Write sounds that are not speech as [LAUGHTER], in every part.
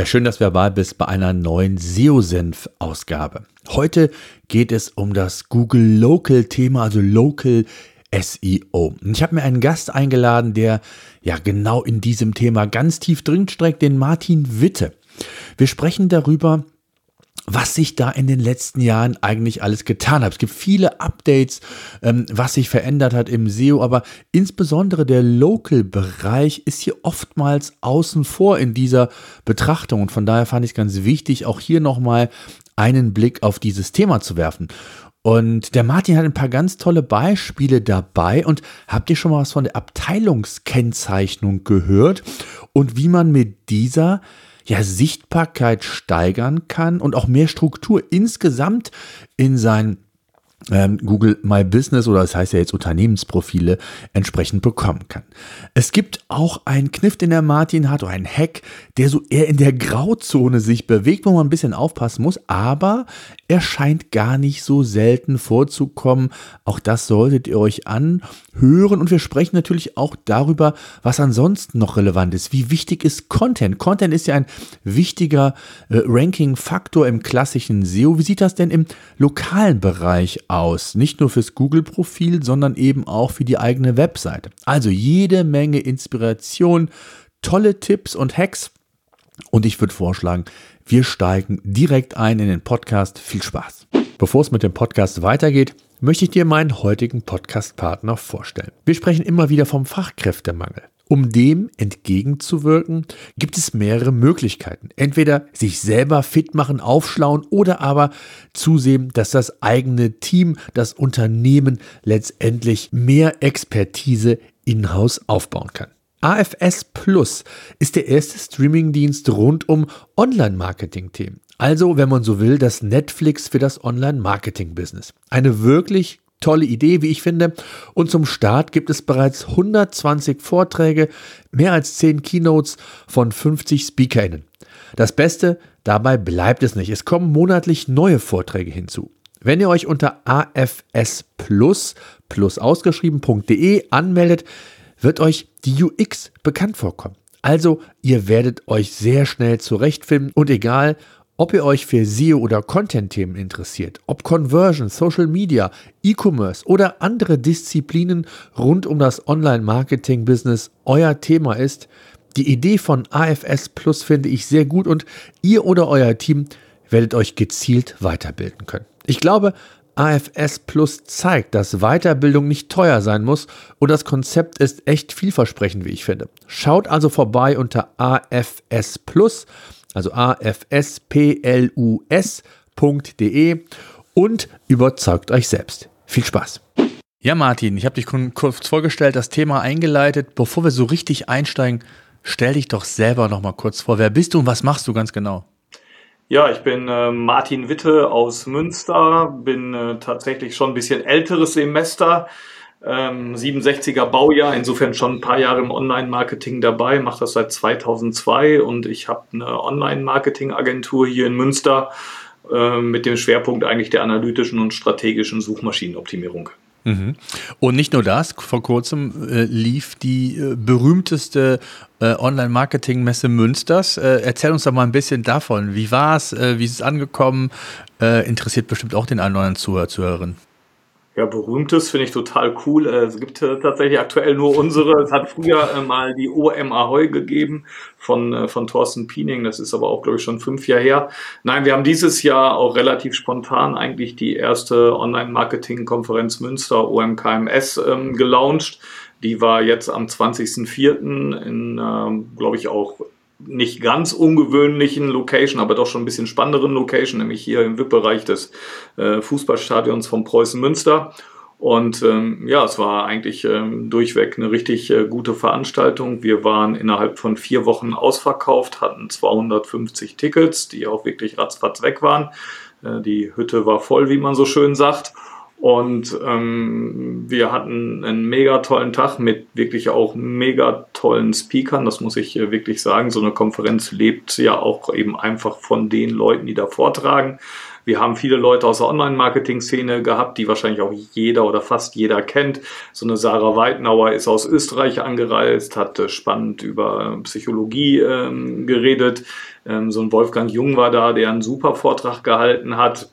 Ja, schön, dass wir dabei bist bei einer neuen SEO-Senf-Ausgabe. Heute geht es um das Google Local-Thema, also Local SEO. Ich habe mir einen Gast eingeladen, der ja genau in diesem Thema ganz tief drin streckt, den Martin Witte. Wir sprechen darüber, was sich da in den letzten Jahren eigentlich alles getan hat. Es gibt viele Updates, ähm, was sich verändert hat im SEO, aber insbesondere der Local-Bereich ist hier oftmals außen vor in dieser Betrachtung. Und von daher fand ich es ganz wichtig, auch hier nochmal einen Blick auf dieses Thema zu werfen. Und der Martin hat ein paar ganz tolle Beispiele dabei. Und habt ihr schon mal was von der Abteilungskennzeichnung gehört und wie man mit dieser ja, Sichtbarkeit steigern kann und auch mehr Struktur insgesamt in sein Google My Business oder das heißt ja jetzt Unternehmensprofile entsprechend bekommen kann. Es gibt auch einen Kniff, den der Martin hat, oder einen Hack, der so eher in der Grauzone sich bewegt, wo man ein bisschen aufpassen muss, aber er scheint gar nicht so selten vorzukommen. Auch das solltet ihr euch anhören und wir sprechen natürlich auch darüber, was ansonsten noch relevant ist. Wie wichtig ist Content? Content ist ja ein wichtiger äh, Ranking-Faktor im klassischen SEO. Wie sieht das denn im lokalen Bereich aus. Nicht nur fürs Google-Profil, sondern eben auch für die eigene Webseite. Also jede Menge Inspiration, tolle Tipps und Hacks. Und ich würde vorschlagen, wir steigen direkt ein in den Podcast. Viel Spaß. Bevor es mit dem Podcast weitergeht, möchte ich dir meinen heutigen Podcast-Partner vorstellen. Wir sprechen immer wieder vom Fachkräftemangel. Um dem entgegenzuwirken, gibt es mehrere Möglichkeiten. Entweder sich selber fit machen, aufschlauen oder aber zusehen, dass das eigene Team, das Unternehmen letztendlich mehr Expertise in-house aufbauen kann. AFS Plus ist der erste Streamingdienst rund um Online-Marketing-Themen. Also, wenn man so will, das Netflix für das Online-Marketing-Business. Eine wirklich tolle Idee, wie ich finde. Und zum Start gibt es bereits 120 Vorträge, mehr als 10 Keynotes von 50 SpeakerInnen. Das Beste, dabei bleibt es nicht. Es kommen monatlich neue Vorträge hinzu. Wenn ihr euch unter AFS Plus, plus ausgeschrieben.de anmeldet, wird euch die UX bekannt vorkommen. Also, ihr werdet euch sehr schnell zurechtfinden und egal, ob ihr euch für SEO oder Content-Themen interessiert, ob Conversion, Social Media, E-Commerce oder andere Disziplinen rund um das Online-Marketing-Business euer Thema ist, die Idee von AFS Plus finde ich sehr gut und ihr oder euer Team werdet euch gezielt weiterbilden können. Ich glaube, AFS Plus zeigt, dass Weiterbildung nicht teuer sein muss und das Konzept ist echt vielversprechend, wie ich finde. Schaut also vorbei unter AFS Plus also afsplus.de und überzeugt euch selbst. Viel Spaß. Ja, Martin, ich habe dich kurz vorgestellt, das Thema eingeleitet. Bevor wir so richtig einsteigen, stell dich doch selber noch mal kurz vor. Wer bist du und was machst du ganz genau? Ja, ich bin äh, Martin Witte aus Münster, bin äh, tatsächlich schon ein bisschen älteres Semester, ähm, 67er Baujahr, insofern schon ein paar Jahre im Online-Marketing dabei, mache das seit 2002 und ich habe eine Online-Marketing-Agentur hier in Münster äh, mit dem Schwerpunkt eigentlich der analytischen und strategischen Suchmaschinenoptimierung. Mhm. Und nicht nur das, vor kurzem äh, lief die äh, berühmteste äh, Online-Marketing-Messe Münsters. Äh, erzähl uns doch mal ein bisschen davon. Wie war es? Äh, wie ist es angekommen? Äh, interessiert bestimmt auch den anderen Zuhörer, Zuhörerin. Ja, berühmtes finde ich total cool. Äh, es gibt äh, tatsächlich aktuell nur unsere. Es hat früher äh, mal die OM Ahoy gegeben von, von Thorsten Piening. Das ist aber auch, glaube ich, schon fünf Jahre her. Nein, wir haben dieses Jahr auch relativ spontan eigentlich die erste Online-Marketing-Konferenz Münster, OMKMS, ähm, gelauncht. Die war jetzt am 20.04. in, ähm, glaube ich, auch nicht ganz ungewöhnlichen Location, aber doch schon ein bisschen spannenderen Location, nämlich hier im VIP-Bereich des äh, Fußballstadions von Preußen Münster. Und ähm, ja, es war eigentlich ähm, durchweg eine richtig äh, gute Veranstaltung. Wir waren innerhalb von vier Wochen ausverkauft, hatten 250 Tickets, die auch wirklich ratzfatz weg waren. Äh, die Hütte war voll, wie man so schön sagt. Und ähm, wir hatten einen mega tollen Tag mit wirklich auch mega tollen Speakern. Das muss ich äh, wirklich sagen. So eine Konferenz lebt ja auch eben einfach von den Leuten, die da vortragen. Wir haben viele Leute aus der Online-Marketing-Szene gehabt, die wahrscheinlich auch jeder oder fast jeder kennt. So eine Sarah Weidnauer ist aus Österreich angereist, hat äh, spannend über Psychologie ähm, geredet. Ähm, so ein Wolfgang Jung war da, der einen super Vortrag gehalten hat.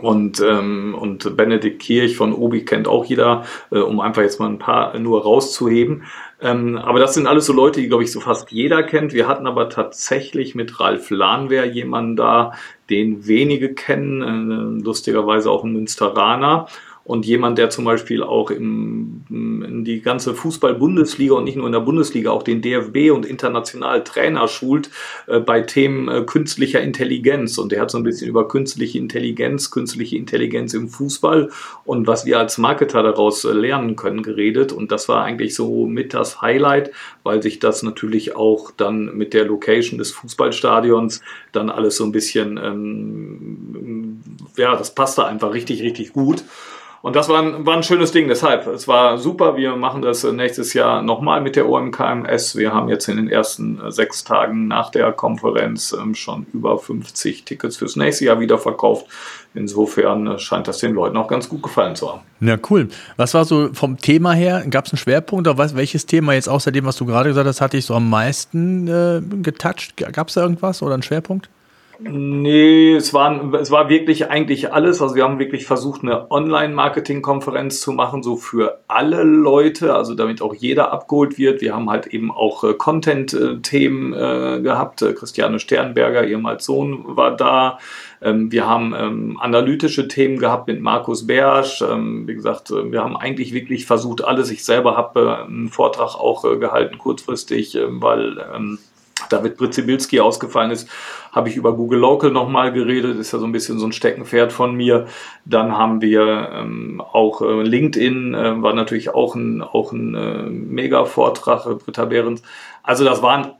Und, ähm, und Benedikt Kirch von Obi kennt auch jeder, äh, um einfach jetzt mal ein paar nur rauszuheben. Ähm, aber das sind alles so Leute, die, glaube ich, so fast jeder kennt. Wir hatten aber tatsächlich mit Ralf Lahnwehr jemanden da, den wenige kennen, äh, lustigerweise auch ein Münsteraner und jemand, der zum Beispiel auch im, in die ganze Fußball-Bundesliga und nicht nur in der Bundesliga, auch den DFB und international Trainer schult äh, bei Themen äh, künstlicher Intelligenz. Und der hat so ein bisschen über künstliche Intelligenz, künstliche Intelligenz im Fußball und was wir als Marketer daraus äh, lernen können geredet. Und das war eigentlich so mit das Highlight, weil sich das natürlich auch dann mit der Location des Fußballstadions dann alles so ein bisschen, ähm, ja, das passte einfach richtig, richtig gut. Und das war ein, war ein schönes Ding. Deshalb, es war super. Wir machen das nächstes Jahr nochmal mit der OMKMS. Wir haben jetzt in den ersten äh, sechs Tagen nach der Konferenz ähm, schon über 50 Tickets fürs nächste Jahr wieder verkauft. Insofern äh, scheint das den Leuten auch ganz gut gefallen zu haben. Ja, cool. Was war so vom Thema her? Gab es einen Schwerpunkt oder welches Thema jetzt außer dem, was du gerade gesagt hast, hatte ich so am meisten äh, getoucht? Gab es da irgendwas oder einen Schwerpunkt? Nee, es war, es war wirklich eigentlich alles. Also wir haben wirklich versucht, eine Online-Marketing-Konferenz zu machen, so für alle Leute, also damit auch jeder abgeholt wird. Wir haben halt eben auch äh, Content-Themen äh, gehabt. Äh, Christiane Sternberger, ehemals Sohn, war da. Ähm, wir haben ähm, analytische Themen gehabt mit Markus Bersch. Ähm, wie gesagt, äh, wir haben eigentlich wirklich versucht, alles. Ich selber habe äh, einen Vortrag auch gehalten, kurzfristig, weil ähm, David Britzibilski ausgefallen ist, habe ich über Google Local nochmal geredet, ist ja so ein bisschen so ein Steckenpferd von mir. Dann haben wir ähm, auch äh, LinkedIn, äh, war natürlich auch ein, auch ein äh, Mega-Vortrag, äh, Britta Behrens. Also das waren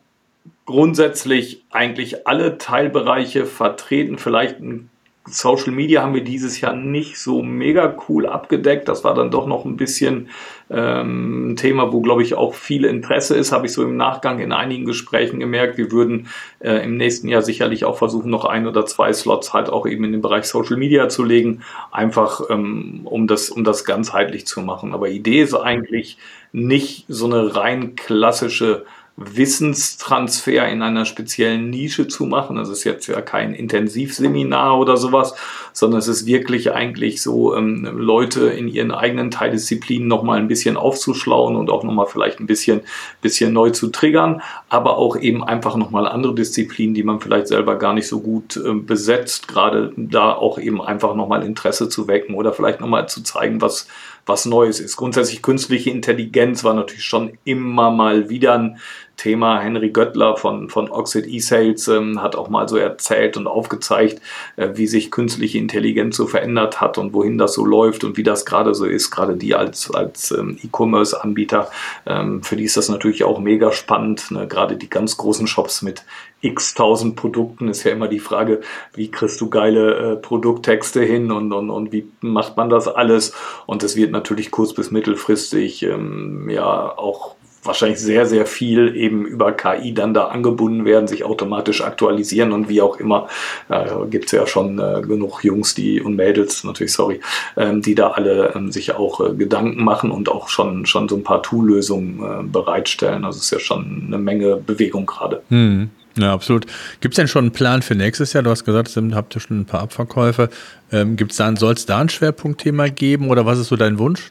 grundsätzlich eigentlich alle Teilbereiche vertreten, vielleicht ein Social Media haben wir dieses Jahr nicht so mega cool abgedeckt. Das war dann doch noch ein bisschen ähm, ein Thema, wo, glaube ich, auch viel Interesse ist. Habe ich so im Nachgang in einigen Gesprächen gemerkt. Wir würden äh, im nächsten Jahr sicherlich auch versuchen, noch ein oder zwei Slots halt auch eben in den Bereich Social Media zu legen. Einfach, ähm, um, das, um das ganzheitlich zu machen. Aber Idee ist eigentlich nicht so eine rein klassische Wissenstransfer in einer speziellen Nische zu machen. Das ist jetzt ja kein Intensivseminar oder sowas, sondern es ist wirklich eigentlich so, ähm, Leute in ihren eigenen Teildisziplinen nochmal ein bisschen aufzuschlauen und auch nochmal vielleicht ein bisschen, bisschen neu zu triggern, aber auch eben einfach nochmal andere Disziplinen, die man vielleicht selber gar nicht so gut äh, besetzt, gerade da auch eben einfach nochmal Interesse zu wecken oder vielleicht nochmal zu zeigen, was, was Neues ist. Grundsätzlich künstliche Intelligenz war natürlich schon immer mal wieder ein Thema. Henry Göttler von, von Oxid E-Sales ähm, hat auch mal so erzählt und aufgezeigt, äh, wie sich künstliche Intelligenz so verändert hat und wohin das so läuft und wie das gerade so ist. Gerade die als, als ähm, E-Commerce-Anbieter, ähm, für die ist das natürlich auch mega spannend. Ne? Gerade die ganz großen Shops mit x tausend Produkten ist ja immer die Frage, wie kriegst du geile äh, Produkttexte hin und, und, und wie macht man das alles? Und es wird natürlich kurz- bis mittelfristig ähm, ja auch wahrscheinlich sehr, sehr viel eben über KI dann da angebunden werden, sich automatisch aktualisieren und wie auch immer. Äh, Gibt es ja schon äh, genug Jungs die und Mädels, natürlich, sorry, ähm, die da alle ähm, sich auch äh, Gedanken machen und auch schon, schon so ein paar Tool-Lösungen äh, bereitstellen. Also es ist ja schon eine Menge Bewegung gerade. Hm. Ja, absolut. Gibt es denn schon einen Plan für nächstes Jahr? Du hast gesagt, habt ihr schon ein paar Abverkäufe. Ähm, gibt's da, soll es da ein Schwerpunktthema geben oder was ist so dein Wunsch?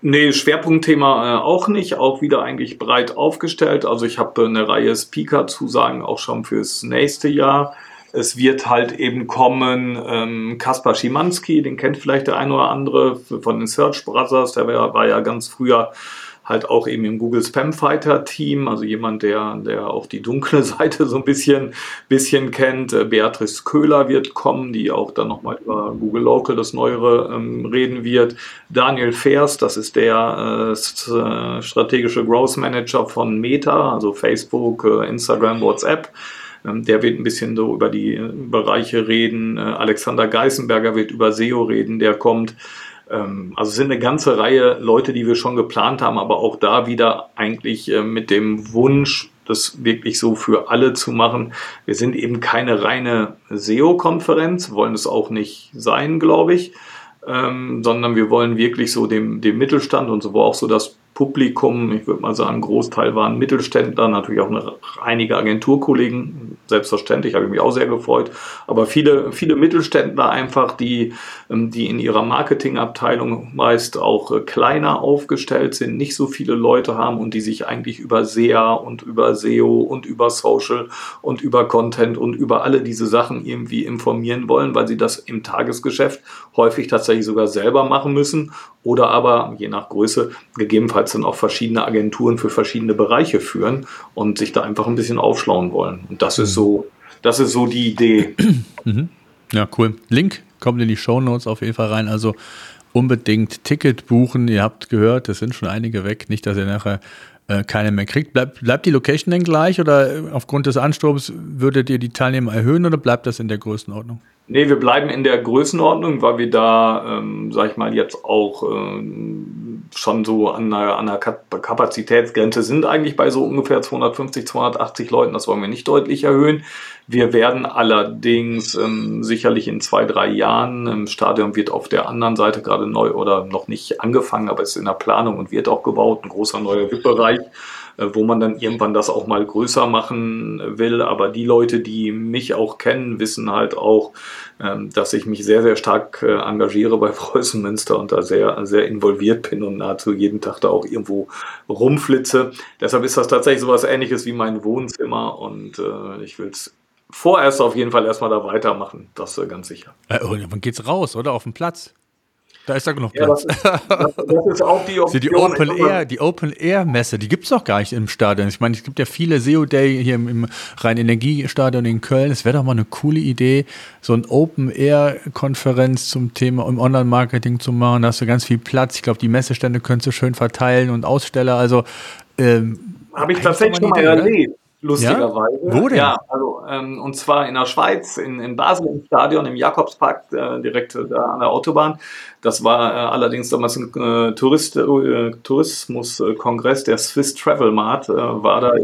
Nee, Schwerpunktthema äh, auch nicht, auch wieder eigentlich breit aufgestellt. Also ich habe eine Reihe Speaker-Zusagen auch schon fürs nächste Jahr. Es wird halt eben kommen ähm, Kaspar Schimanski, den kennt vielleicht der eine oder andere von den Search Brothers, der war, war ja ganz früher halt auch eben im Google Spam Fighter Team, also jemand, der, der auch die dunkle [LAUGHS] Seite so ein bisschen, bisschen kennt. Äh, Beatrice Köhler wird kommen, die auch dann nochmal über Google Local, das Neuere, ähm, reden wird. Daniel Fers, das ist der äh, strategische Growth Manager von Meta, also Facebook, äh, Instagram, WhatsApp. Ähm, der wird ein bisschen so über die äh, Bereiche reden. Äh, Alexander Geißenberger wird über SEO reden, der kommt. Ähm, also es sind eine ganze Reihe Leute, die wir schon geplant haben, aber auch da wieder eigentlich äh, mit dem Wunsch, das wirklich so für alle zu machen. Wir sind eben keine reine SEO-Konferenz, wollen es auch nicht sein, glaube ich, ähm, sondern wir wollen wirklich so dem, dem Mittelstand und so auch so das Publikum, ich würde mal sagen, Großteil waren Mittelständler, natürlich auch eine, einige Agenturkollegen, selbstverständlich, habe ich mich auch sehr gefreut, aber viele, viele Mittelständler einfach, die, ähm, die in ihrer Marketingabteilung meist auch äh, kleiner aufgestellt sind, nicht so viele Leute haben und die sich eigentlich über SEA und über SEO und über Social und über Content und über alle diese Sachen irgendwie informieren wollen, weil sie das im Tagesgeschäft häufig tatsächlich sogar selber machen müssen oder aber je nach Größe gegebenenfalls dann auch verschiedene Agenturen für verschiedene Bereiche führen und sich da einfach ein bisschen aufschlauen wollen. Und das ist mhm. so, das ist so die Idee. [CLEARS THROAT] Mhm. Ja, cool. Link kommt in die Show Notes auf jeden Fall rein. Also unbedingt Ticket buchen. Ihr habt gehört, es sind schon einige weg. Nicht, dass ihr nachher äh, keine mehr kriegt. Bleib, bleibt die Location denn gleich oder aufgrund des Ansturms würdet ihr die Teilnehmer erhöhen oder bleibt das in der Größenordnung? Nee, wir bleiben in der Größenordnung, weil wir da, ähm, sag ich mal, jetzt auch ähm, schon so an einer, an einer Kapazitätsgrenze sind eigentlich bei so ungefähr 250, 280 Leuten. Das wollen wir nicht deutlich erhöhen. Wir werden allerdings ähm, sicherlich in zwei, drei Jahren, im Stadion wird auf der anderen Seite gerade neu oder noch nicht angefangen, aber ist in der Planung und wird auch gebaut, ein großer neuer VIP-Bereich. Äh, wo man dann irgendwann das auch mal größer machen will. Aber die Leute, die mich auch kennen, wissen halt auch, ähm, dass ich mich sehr, sehr stark äh, engagiere bei [LAUGHS] Preußen Münster und da sehr, sehr involviert bin und nahezu jeden Tag da auch irgendwo rumflitze. Deshalb ist das tatsächlich so was ähnliches wie mein Wohnzimmer und äh, ich will es vorerst auf jeden Fall erstmal da weitermachen. Das ist ganz sicher. Äh, wann geht's raus, oder? Auf den Platz? Da ist da genug Platz. Ja, das, das, ist auch die [LAUGHS] Option. die Open Air, die Open Air Messe, die gibt es doch gar nicht im Stadion. Ich meine, es gibt ja viele SEO Day hier im, im Rhein-Energiestadion in Köln. Es wäre doch mal eine coole Idee, so ein Open Air Konferenz zum Thema im Online-Marketing zu machen. Da hast du ganz viel Platz. Ich glaube, die Messestände könntest du schön verteilen und Aussteller. Also ähm, habe ich tatsächlich schon mal erlebt lustigerweise. Ja? Wo denn? Ja, also, ähm, und zwar in der Schweiz, in, in Basel im Stadion, im Jakobspark, äh, direkt äh, da an der Autobahn. Das war äh, allerdings damals ein äh, Tourist, äh, Tourismuskongress, der Swiss Travel Mart war da,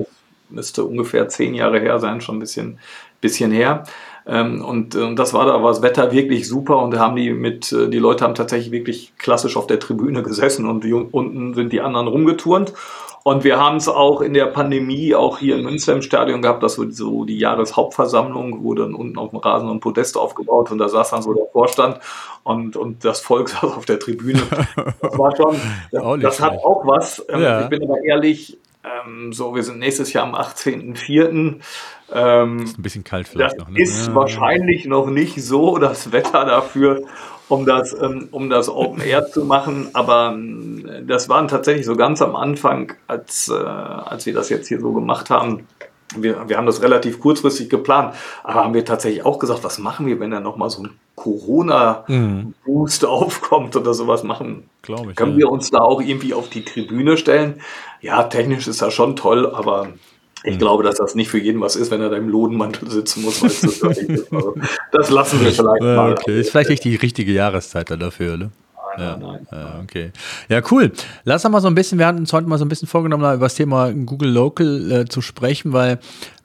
müsste ungefähr zehn Jahre her sein, schon ein bisschen, bisschen her. Ähm, und, und das war da, war das Wetter wirklich super und haben die mit, die Leute haben tatsächlich wirklich klassisch auf der Tribüne gesessen und die, unten sind die anderen rumgeturnt. Und wir haben es auch in der Pandemie, auch hier in Münster im Stadion gehabt, dass so die Jahreshauptversammlung wurde dann unten auf dem Rasen und Podest aufgebaut und da saß dann so der Vorstand und, und das Volk [LAUGHS] saß auf der Tribüne. Das war schon, [LAUGHS] das, das hat auch was. Ähm, ja. Ich bin aber ehrlich, ähm, so, wir sind nächstes Jahr am 18.04. Ähm, ist ein bisschen kalt vielleicht das noch. Ne? Ist wahrscheinlich noch nicht so das Wetter dafür, um das, ähm, um das Open Air zu machen. Aber ähm, das waren tatsächlich so ganz am Anfang, als, äh, als wir das jetzt hier so gemacht haben. Wir, wir haben das relativ kurzfristig geplant, aber haben wir tatsächlich auch gesagt, was machen wir, wenn da nochmal so ein Corona-Boost mhm. aufkommt oder sowas machen? Glaube ich. Können ja. wir uns da auch irgendwie auf die Tribüne stellen? Ja, technisch ist das schon toll, aber ich hm. glaube, dass das nicht für jeden was ist, wenn er da im Lodenmantel sitzen muss. Weißt du, also, das lassen wir vielleicht mal. Okay, ist vielleicht nicht die richtige Jahreszeit dann dafür, ne? Ja, nein. Ja, okay. Ja, cool. Lass uns mal so ein bisschen, wir hatten uns heute mal so ein bisschen vorgenommen, über das Thema Google Local äh, zu sprechen, weil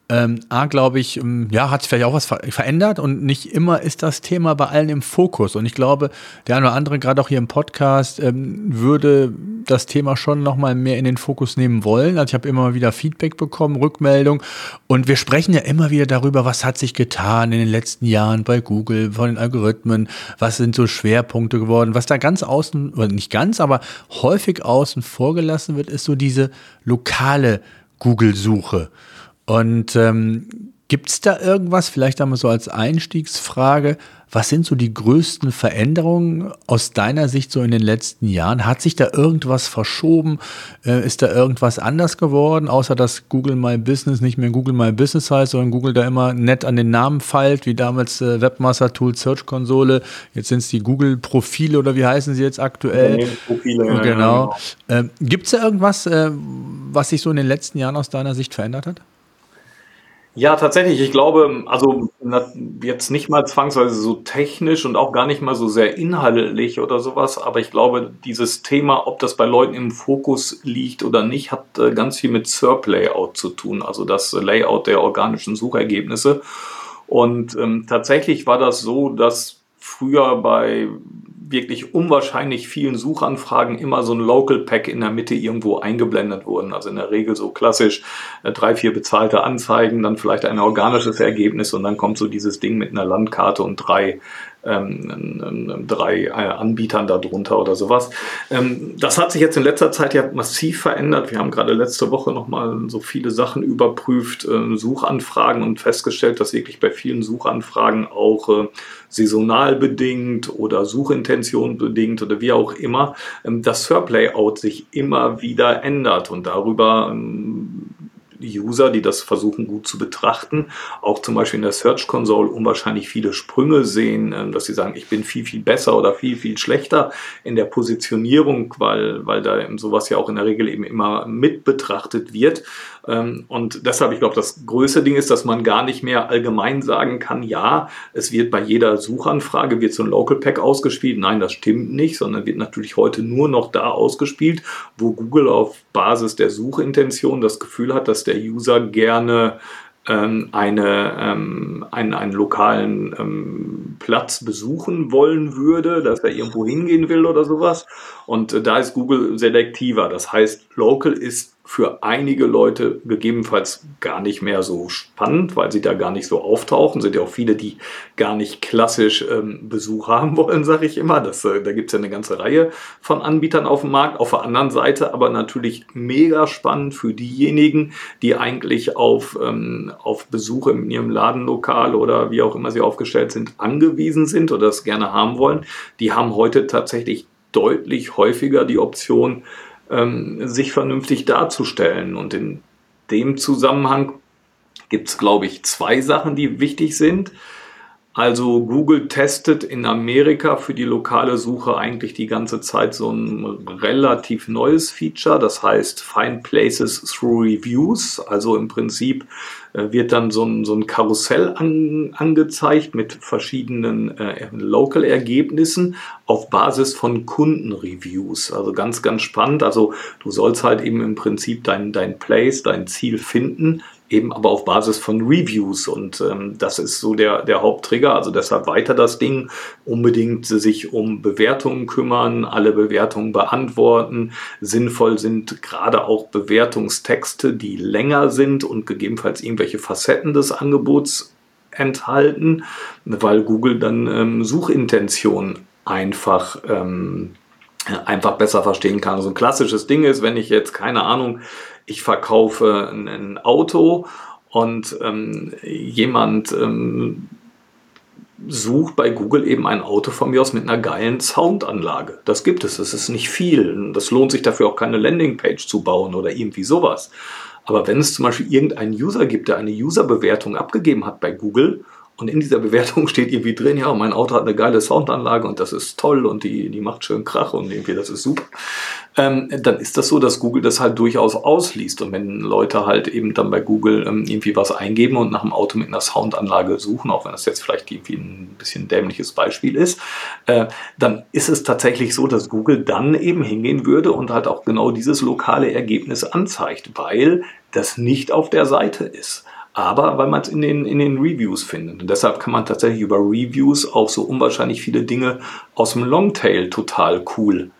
ähm, A, glaube ich, ähm, ja, hat sich vielleicht auch was ver verändert und nicht immer ist das Thema bei allen im Fokus. Und ich glaube, der eine oder andere, gerade auch hier im Podcast, ähm, würde das Thema schon nochmal mehr in den Fokus nehmen wollen. Also ich habe immer wieder Feedback bekommen, Rückmeldung. Und wir sprechen ja immer wieder darüber, was hat sich getan in den letzten Jahren bei Google, von den Algorithmen, was sind so Schwerpunkte geworden. Was da ganz außen, oder nicht ganz, aber häufig außen vorgelassen wird, ist so diese lokale Google-Suche. Und ähm, Gibt es da irgendwas, vielleicht einmal so als Einstiegsfrage, was sind so die größten Veränderungen aus deiner Sicht so in den letzten Jahren? Hat sich da irgendwas verschoben? Äh, ist da irgendwas anders geworden, außer dass Google My Business nicht mehr Google My Business heißt, sondern Google da immer nett an den Namen feilt, wie damals äh, Webmaster Tool Search Konsole. Jetzt sind es die Google Profile oder wie heißen sie jetzt aktuell? Ja, Profile, genau. Ja, genau. Ähm, Gibt es da irgendwas, äh, was sich so in den letzten Jahren aus deiner Sicht verändert hat? Ja, tatsächlich. Ich glaube, also jetzt nicht mal zwangsweise so technisch und auch gar nicht mal so sehr inhaltlich oder sowas, aber ich glaube, dieses Thema, ob das bei Leuten im Fokus liegt oder nicht, hat äh, ganz viel mit SERP-Layout zu tun, also das Layout der organischen Suchergebnisse. Und ähm, tatsächlich war das so, dass früher bei wirklich unwahrscheinlich vielen Suchanfragen immer so ein Local Pack in der Mitte irgendwo eingeblendet wurden. Also in der Regel so klassisch äh, drei, vier bezahlte Anzeigen, dann vielleicht ein organisches Ergebnis und dann kommt so dieses Ding mit einer Landkarte und drei ähm, drei äh, Anbietern darunter oder sowas. Ähm, das hat sich jetzt in letzter Zeit ja massiv verändert. Wir haben gerade letzte Woche nochmal so viele Sachen überprüft, äh, Suchanfragen und festgestellt, dass wirklich bei vielen Suchanfragen auch äh, saisonal bedingt oder Suchintention bedingt oder wie auch immer, ähm, das SERP-Layout sich immer wieder ändert und darüber ähm, User, die das versuchen gut zu betrachten, auch zum Beispiel in der Search Console unwahrscheinlich viele Sprünge sehen, ähm, dass sie sagen, ich bin viel, viel besser oder viel, viel schlechter in der Positionierung, weil, weil da sowas ja auch in der Regel eben immer mit betrachtet wird. Ähm, und deshalb, ich glaube, das größte Ding ist, dass man gar nicht mehr allgemein sagen kann, ja, es wird bei jeder Suchanfrage wird so ein Local Pack ausgespielt. Nein, das stimmt nicht, sondern wird natürlich heute nur noch da ausgespielt, wo Google auf Basis der Suchintention das Gefühl hat, dass der User gerne ähm, eine, ähm, einen, einen lokalen ähm, Platz besuchen wollen würde, dass er irgendwo hingehen will oder sowas. Und äh, da ist Google selektiver. Das heißt, Local ist für einige Leute gegebenenfalls gar nicht mehr so spannend, weil sie da gar nicht so auftauchen. Sind ja auch viele, die gar nicht klassisch ähm, Besuch haben [LAUGHS] wollen, sage ich immer. Das, äh, da gibt es ja eine ganze Reihe von Anbietern auf dem Markt. Auf der anderen Seite aber natürlich mega spannend für diejenigen, die eigentlich auf, ähm, auf Besuche in ihrem Ladenlokal oder wie auch immer sie aufgestellt sind, angewiesen sind oder das gerne haben wollen. Die haben heute tatsächlich deutlich häufiger die Option, ähm, sich vernünftig darzustellen. Und in dem Zusammenhang gibt es, glaube ich, zwei Sachen, die wichtig sind. Also Google testet in Amerika für die lokale Suche eigentlich die ganze Zeit so ein relativ neues Feature, das heißt Find Places Through Reviews. Also im Prinzip wird dann so ein, so ein Karussell an, angezeigt mit verschiedenen äh, Local-Ergebnissen auf Basis von Kundenreviews. Also ganz, ganz spannend. Also du sollst halt eben im Prinzip dein, dein Place, dein Ziel finden eben aber auf Basis von Reviews. Und ähm, das ist so der, der Haupttrigger. Also deshalb weiter das Ding. Unbedingt sich um Bewertungen kümmern, alle Bewertungen beantworten. Sinnvoll sind gerade auch Bewertungstexte, die länger sind und gegebenenfalls irgendwelche Facetten des Angebots enthalten, weil Google dann ähm, Suchintention einfach ähm, einfach besser verstehen kann. So ein klassisches Ding ist, wenn ich jetzt keine Ahnung ich verkaufe ein Auto und ähm, jemand ähm, sucht bei Google eben ein Auto von mir aus mit einer geilen Soundanlage. Das gibt es, das ist nicht viel. Das lohnt sich dafür auch keine Landingpage zu bauen oder irgendwie sowas. Aber wenn es zum Beispiel irgendeinen User gibt, der eine Userbewertung abgegeben hat bei Google und in dieser Bewertung [LAUGHS] steht irgendwie drin, ja, mein Auto hat eine geile Soundanlage und das ist toll und die, die macht schön Krach und irgendwie das ist super. Ähm, dann ist das so, dass Google das halt durchaus ausliest. Und wenn Leute halt eben dann bei Google ähm, irgendwie was eingeben und nach einem Auto mit einer Soundanlage suchen, auch wenn das jetzt vielleicht irgendwie ein bisschen dämliches Beispiel ist, äh, dann ist es tatsächlich so, dass Google dann eben hingehen würde und halt auch genau dieses lokale Ergebnis anzeigt, weil das nicht auf der Seite ist aber weil man es in den, in den Reviews findet. Und deshalb kann man tatsächlich über Reviews auch so unwahrscheinlich viele Dinge aus dem Longtail total cool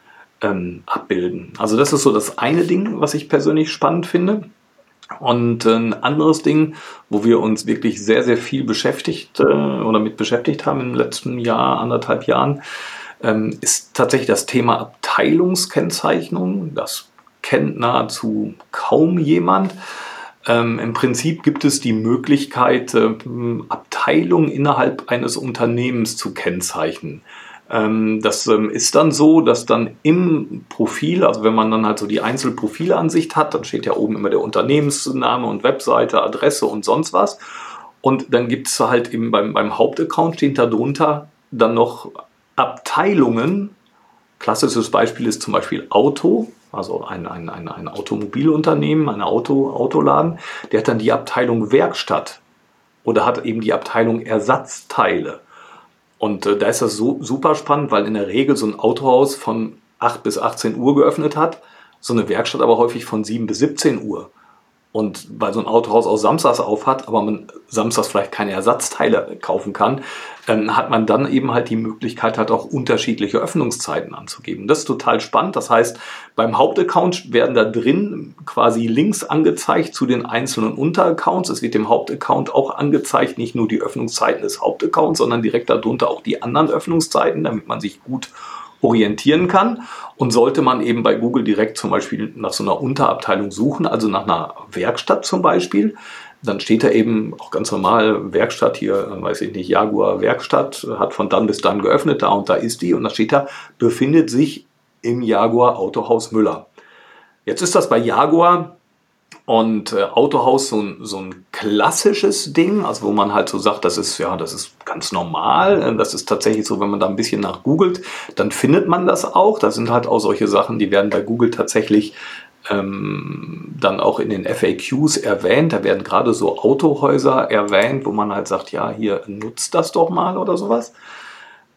ähm, abbilden. Also das ist so das eine Ding, was ich persönlich spannend finde. Und ein anderes Ding, wo wir uns wirklich sehr, sehr viel beschäftigt äh, oder mit beschäftigt haben im letzten Jahr, anderthalb Jahren, ähm, ist tatsächlich das Thema Abteilungskennzeichnung. Das kennt nahezu kaum jemand. Ähm, Im Prinzip gibt es die Möglichkeit, äh, Abteilungen innerhalb eines Unternehmens zu kennzeichnen. Ähm, das ähm, ist dann so, dass dann im Profil, also wenn man dann halt so die Einzelprofilansicht hat, dann steht ja oben immer der Unternehmensname und Webseite, Adresse und sonst was. Und dann gibt es halt eben beim, beim Hauptaccount steht darunter dann noch Abteilungen. Klassisches Beispiel ist zum Beispiel Auto, also ein, ein, ein, ein Automobilunternehmen, ein Auto, Autoladen, der hat dann die Abteilung Werkstatt oder hat eben die Abteilung Ersatzteile. Und äh, da ist das so super spannend, weil in der Regel so ein Autohaus von 8 bis 18 Uhr geöffnet hat, so eine Werkstatt aber häufig von 7 bis 17 Uhr. Und weil so ein Autohaus auch samstags auf hat, aber man samstags vielleicht keine Ersatzteile kaufen kann, ähm, hat man dann eben halt die Möglichkeit, halt auch unterschiedliche Öffnungszeiten anzugeben. Das ist total spannend. Das heißt, beim Hauptaccount werden da drin quasi Links angezeigt zu den einzelnen Unteraccounts. Es wird dem Hauptaccount auch angezeigt, nicht nur die Öffnungszeiten des Hauptaccounts, sondern direkt darunter auch die anderen Öffnungszeiten, damit man sich gut orientieren kann. Und sollte man eben bei Google direkt zum Beispiel nach so einer Unterabteilung suchen, also nach einer Werkstatt zum Beispiel, dann steht da eben auch ganz normal Werkstatt hier, weiß ich nicht, Jaguar Werkstatt, hat von dann bis dann geöffnet, da und da ist die. Und da steht da, befindet sich im Jaguar Autohaus Müller. Jetzt ist das bei Jaguar und äh, Autohaus so ein, so ein klassisches Ding, also wo man halt so sagt, das ist ja, das ist ganz normal. Äh, das ist tatsächlich so, wenn man da ein bisschen nach googelt, dann findet man das auch. Da sind halt auch solche Sachen, die werden bei Google tatsächlich ähm, dann auch in den FAQs erwähnt. Da werden gerade so Autohäuser erwähnt, wo man halt sagt, ja, hier nutzt das doch mal oder sowas.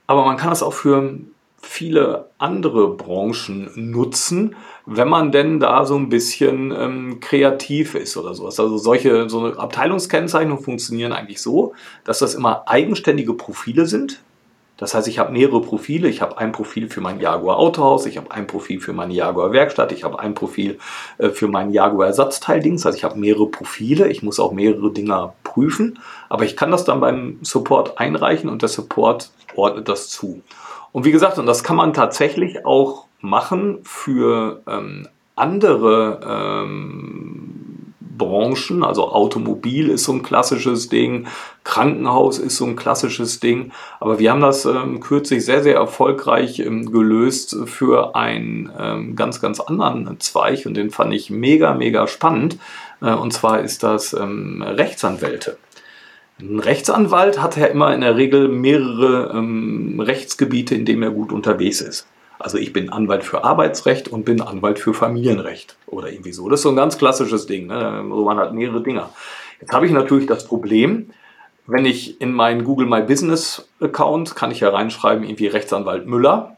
Aber man kann das auch für viele andere Branchen nutzen, wenn man denn da so ein bisschen ähm, kreativ ist oder sowas. Also solche so eine Abteilungskennzeichnungen funktionieren eigentlich so, dass das immer eigenständige Profile sind. Das heißt, ich habe mehrere Profile. Ich habe ein Profil für mein Jaguar Autohaus, ich habe ein Profil für meine Jaguar Werkstatt, ich habe ein Profil äh, für mein Jaguar Ersatzteildings. Heißt, ich habe mehrere Profile. Ich muss auch mehrere Dinger prüfen. Aber ich kann das dann beim Support einreichen und der Support ordnet das zu. Und wie gesagt, und das kann man tatsächlich auch machen für ähm, andere ähm, Branchen. Also Automobil ist so ein klassisches Ding, Krankenhaus ist so ein klassisches Ding. Aber wir haben das ähm, kürzlich sehr, sehr erfolgreich ähm, gelöst für einen ähm, ganz, ganz anderen Zweig und den fand ich mega, mega spannend. Äh, und zwar ist das ähm, Rechtsanwälte. Ein Rechtsanwalt hat ja immer in der Regel mehrere ähm, Rechtsgebiete, in denen er gut unterwegs ist. Also ich bin Anwalt für Arbeitsrecht und bin Anwalt für Familienrecht oder irgendwie so. Das ist so ein ganz klassisches Ding. Ne? So man hat mehrere Dinger. Jetzt habe ich natürlich das Problem, wenn ich in meinen Google My Business Account kann ich ja reinschreiben irgendwie Rechtsanwalt Müller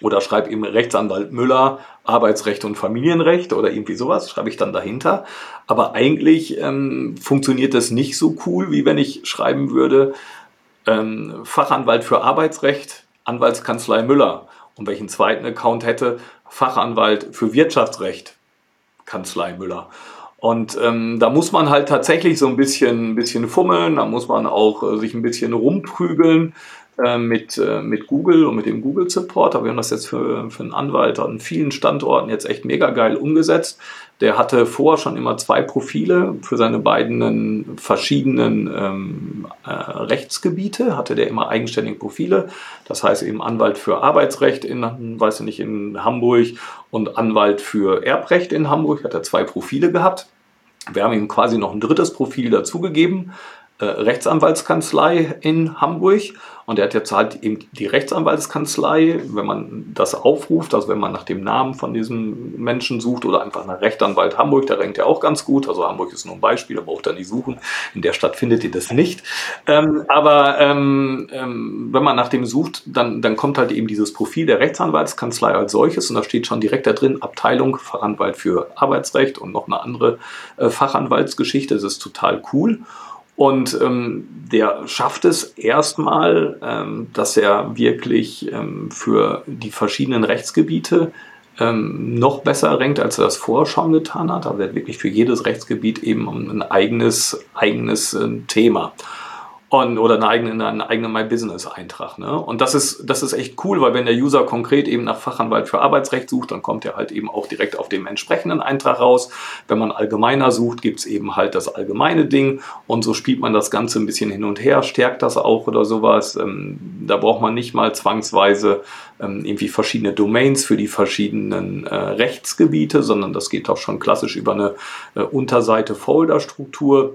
oder schreibe eben Rechtsanwalt Müller, Arbeitsrecht und Familienrecht oder irgendwie sowas, schreibe ich dann dahinter. Aber eigentlich ähm, funktioniert das nicht so cool, wie wenn ich schreiben würde, ähm, Fachanwalt für Arbeitsrecht, Anwaltskanzlei Müller. Und welchen zweiten Account hätte, Fachanwalt für Wirtschaftsrecht, Kanzlei Müller. Und ähm, da muss man halt tatsächlich so ein bisschen, ein bisschen fummeln, da muss man auch äh, sich ein bisschen rumprügeln, mit, äh, mit Google und mit dem Google Support. Aber wir haben das jetzt für, für einen Anwalt an vielen Standorten jetzt echt mega geil umgesetzt. Der hatte vorher schon immer zwei Profile für seine beiden verschiedenen ähm, äh, Rechtsgebiete, hatte der immer eigenständige Profile. Das heißt eben Anwalt für Arbeitsrecht in, weiß ich nicht, in Hamburg und Anwalt für Erbrecht in Hamburg, hat er zwei Profile gehabt. Wir haben ihm quasi noch ein drittes Profil dazugegeben, äh, Rechtsanwaltskanzlei in Hamburg und er hat jetzt halt eben die Rechtsanwaltskanzlei, wenn man das aufruft, also wenn man nach dem Namen von diesem Menschen sucht oder einfach nach Rechtsanwalt Hamburg, da rennt er auch ganz gut. Also Hamburg ist nur ein Beispiel, da braucht er nicht suchen. In der Stadt findet ihr das nicht. Ähm, aber ähm, ähm, wenn man nach dem sucht, dann, dann kommt halt eben dieses Profil der Rechtsanwaltskanzlei als solches und da steht schon direkt da drin Abteilung Fachanwalt für Arbeitsrecht und noch eine andere äh, Fachanwaltsgeschichte. Das ist total cool. Und ähm, der schafft es erstmal, ähm, dass er wirklich ähm, für die verschiedenen Rechtsgebiete ähm, noch besser rankt, als er das vorher schon getan hat. Also er hat wirklich für jedes Rechtsgebiet eben ein eigenes, eigenes äh, Thema. Und, oder einen eigenen, einen eigenen My Business Eintrag. Ne? Und das ist, das ist echt cool, weil wenn der User konkret eben nach Fachanwalt für Arbeitsrecht sucht, dann kommt er halt eben auch direkt auf dem entsprechenden Eintrag raus. Wenn man allgemeiner sucht, gibt es eben halt das allgemeine Ding und so spielt man das Ganze ein bisschen hin und her, stärkt das auch oder sowas. Ähm, da braucht man nicht mal zwangsweise ähm, irgendwie verschiedene Domains für die verschiedenen äh, Rechtsgebiete, sondern das geht auch schon klassisch über eine äh, Unterseite-Folder-Struktur.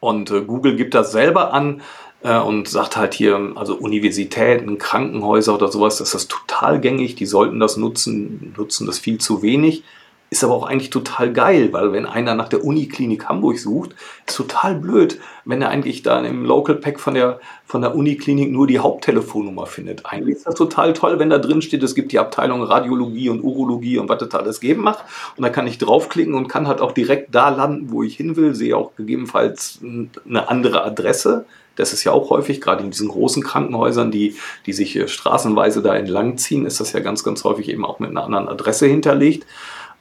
Und äh, Google gibt das selber an äh, und sagt halt hier, also Universitäten, Krankenhäuser oder sowas, das ist total gängig, die sollten das nutzen, nutzen das viel zu wenig. Ist aber auch eigentlich total geil, weil wenn einer nach der Uniklinik Hamburg sucht, ist total blöd, wenn er eigentlich da im Local Pack von der, von der Uniklinik nur die Haupttelefonnummer findet. Eigentlich ist das total toll, wenn da drin steht, es gibt die Abteilung Radiologie und Urologie und was das alles geben macht. Und da kann ich draufklicken und kann halt auch direkt da landen, wo ich hin will, sehe auch gegebenenfalls eine andere Adresse. Das ist ja auch häufig, gerade in diesen großen Krankenhäusern, die, die sich äh, straßenweise da entlang ziehen, ist das ja ganz, ganz häufig eben auch mit einer anderen Adresse hinterlegt.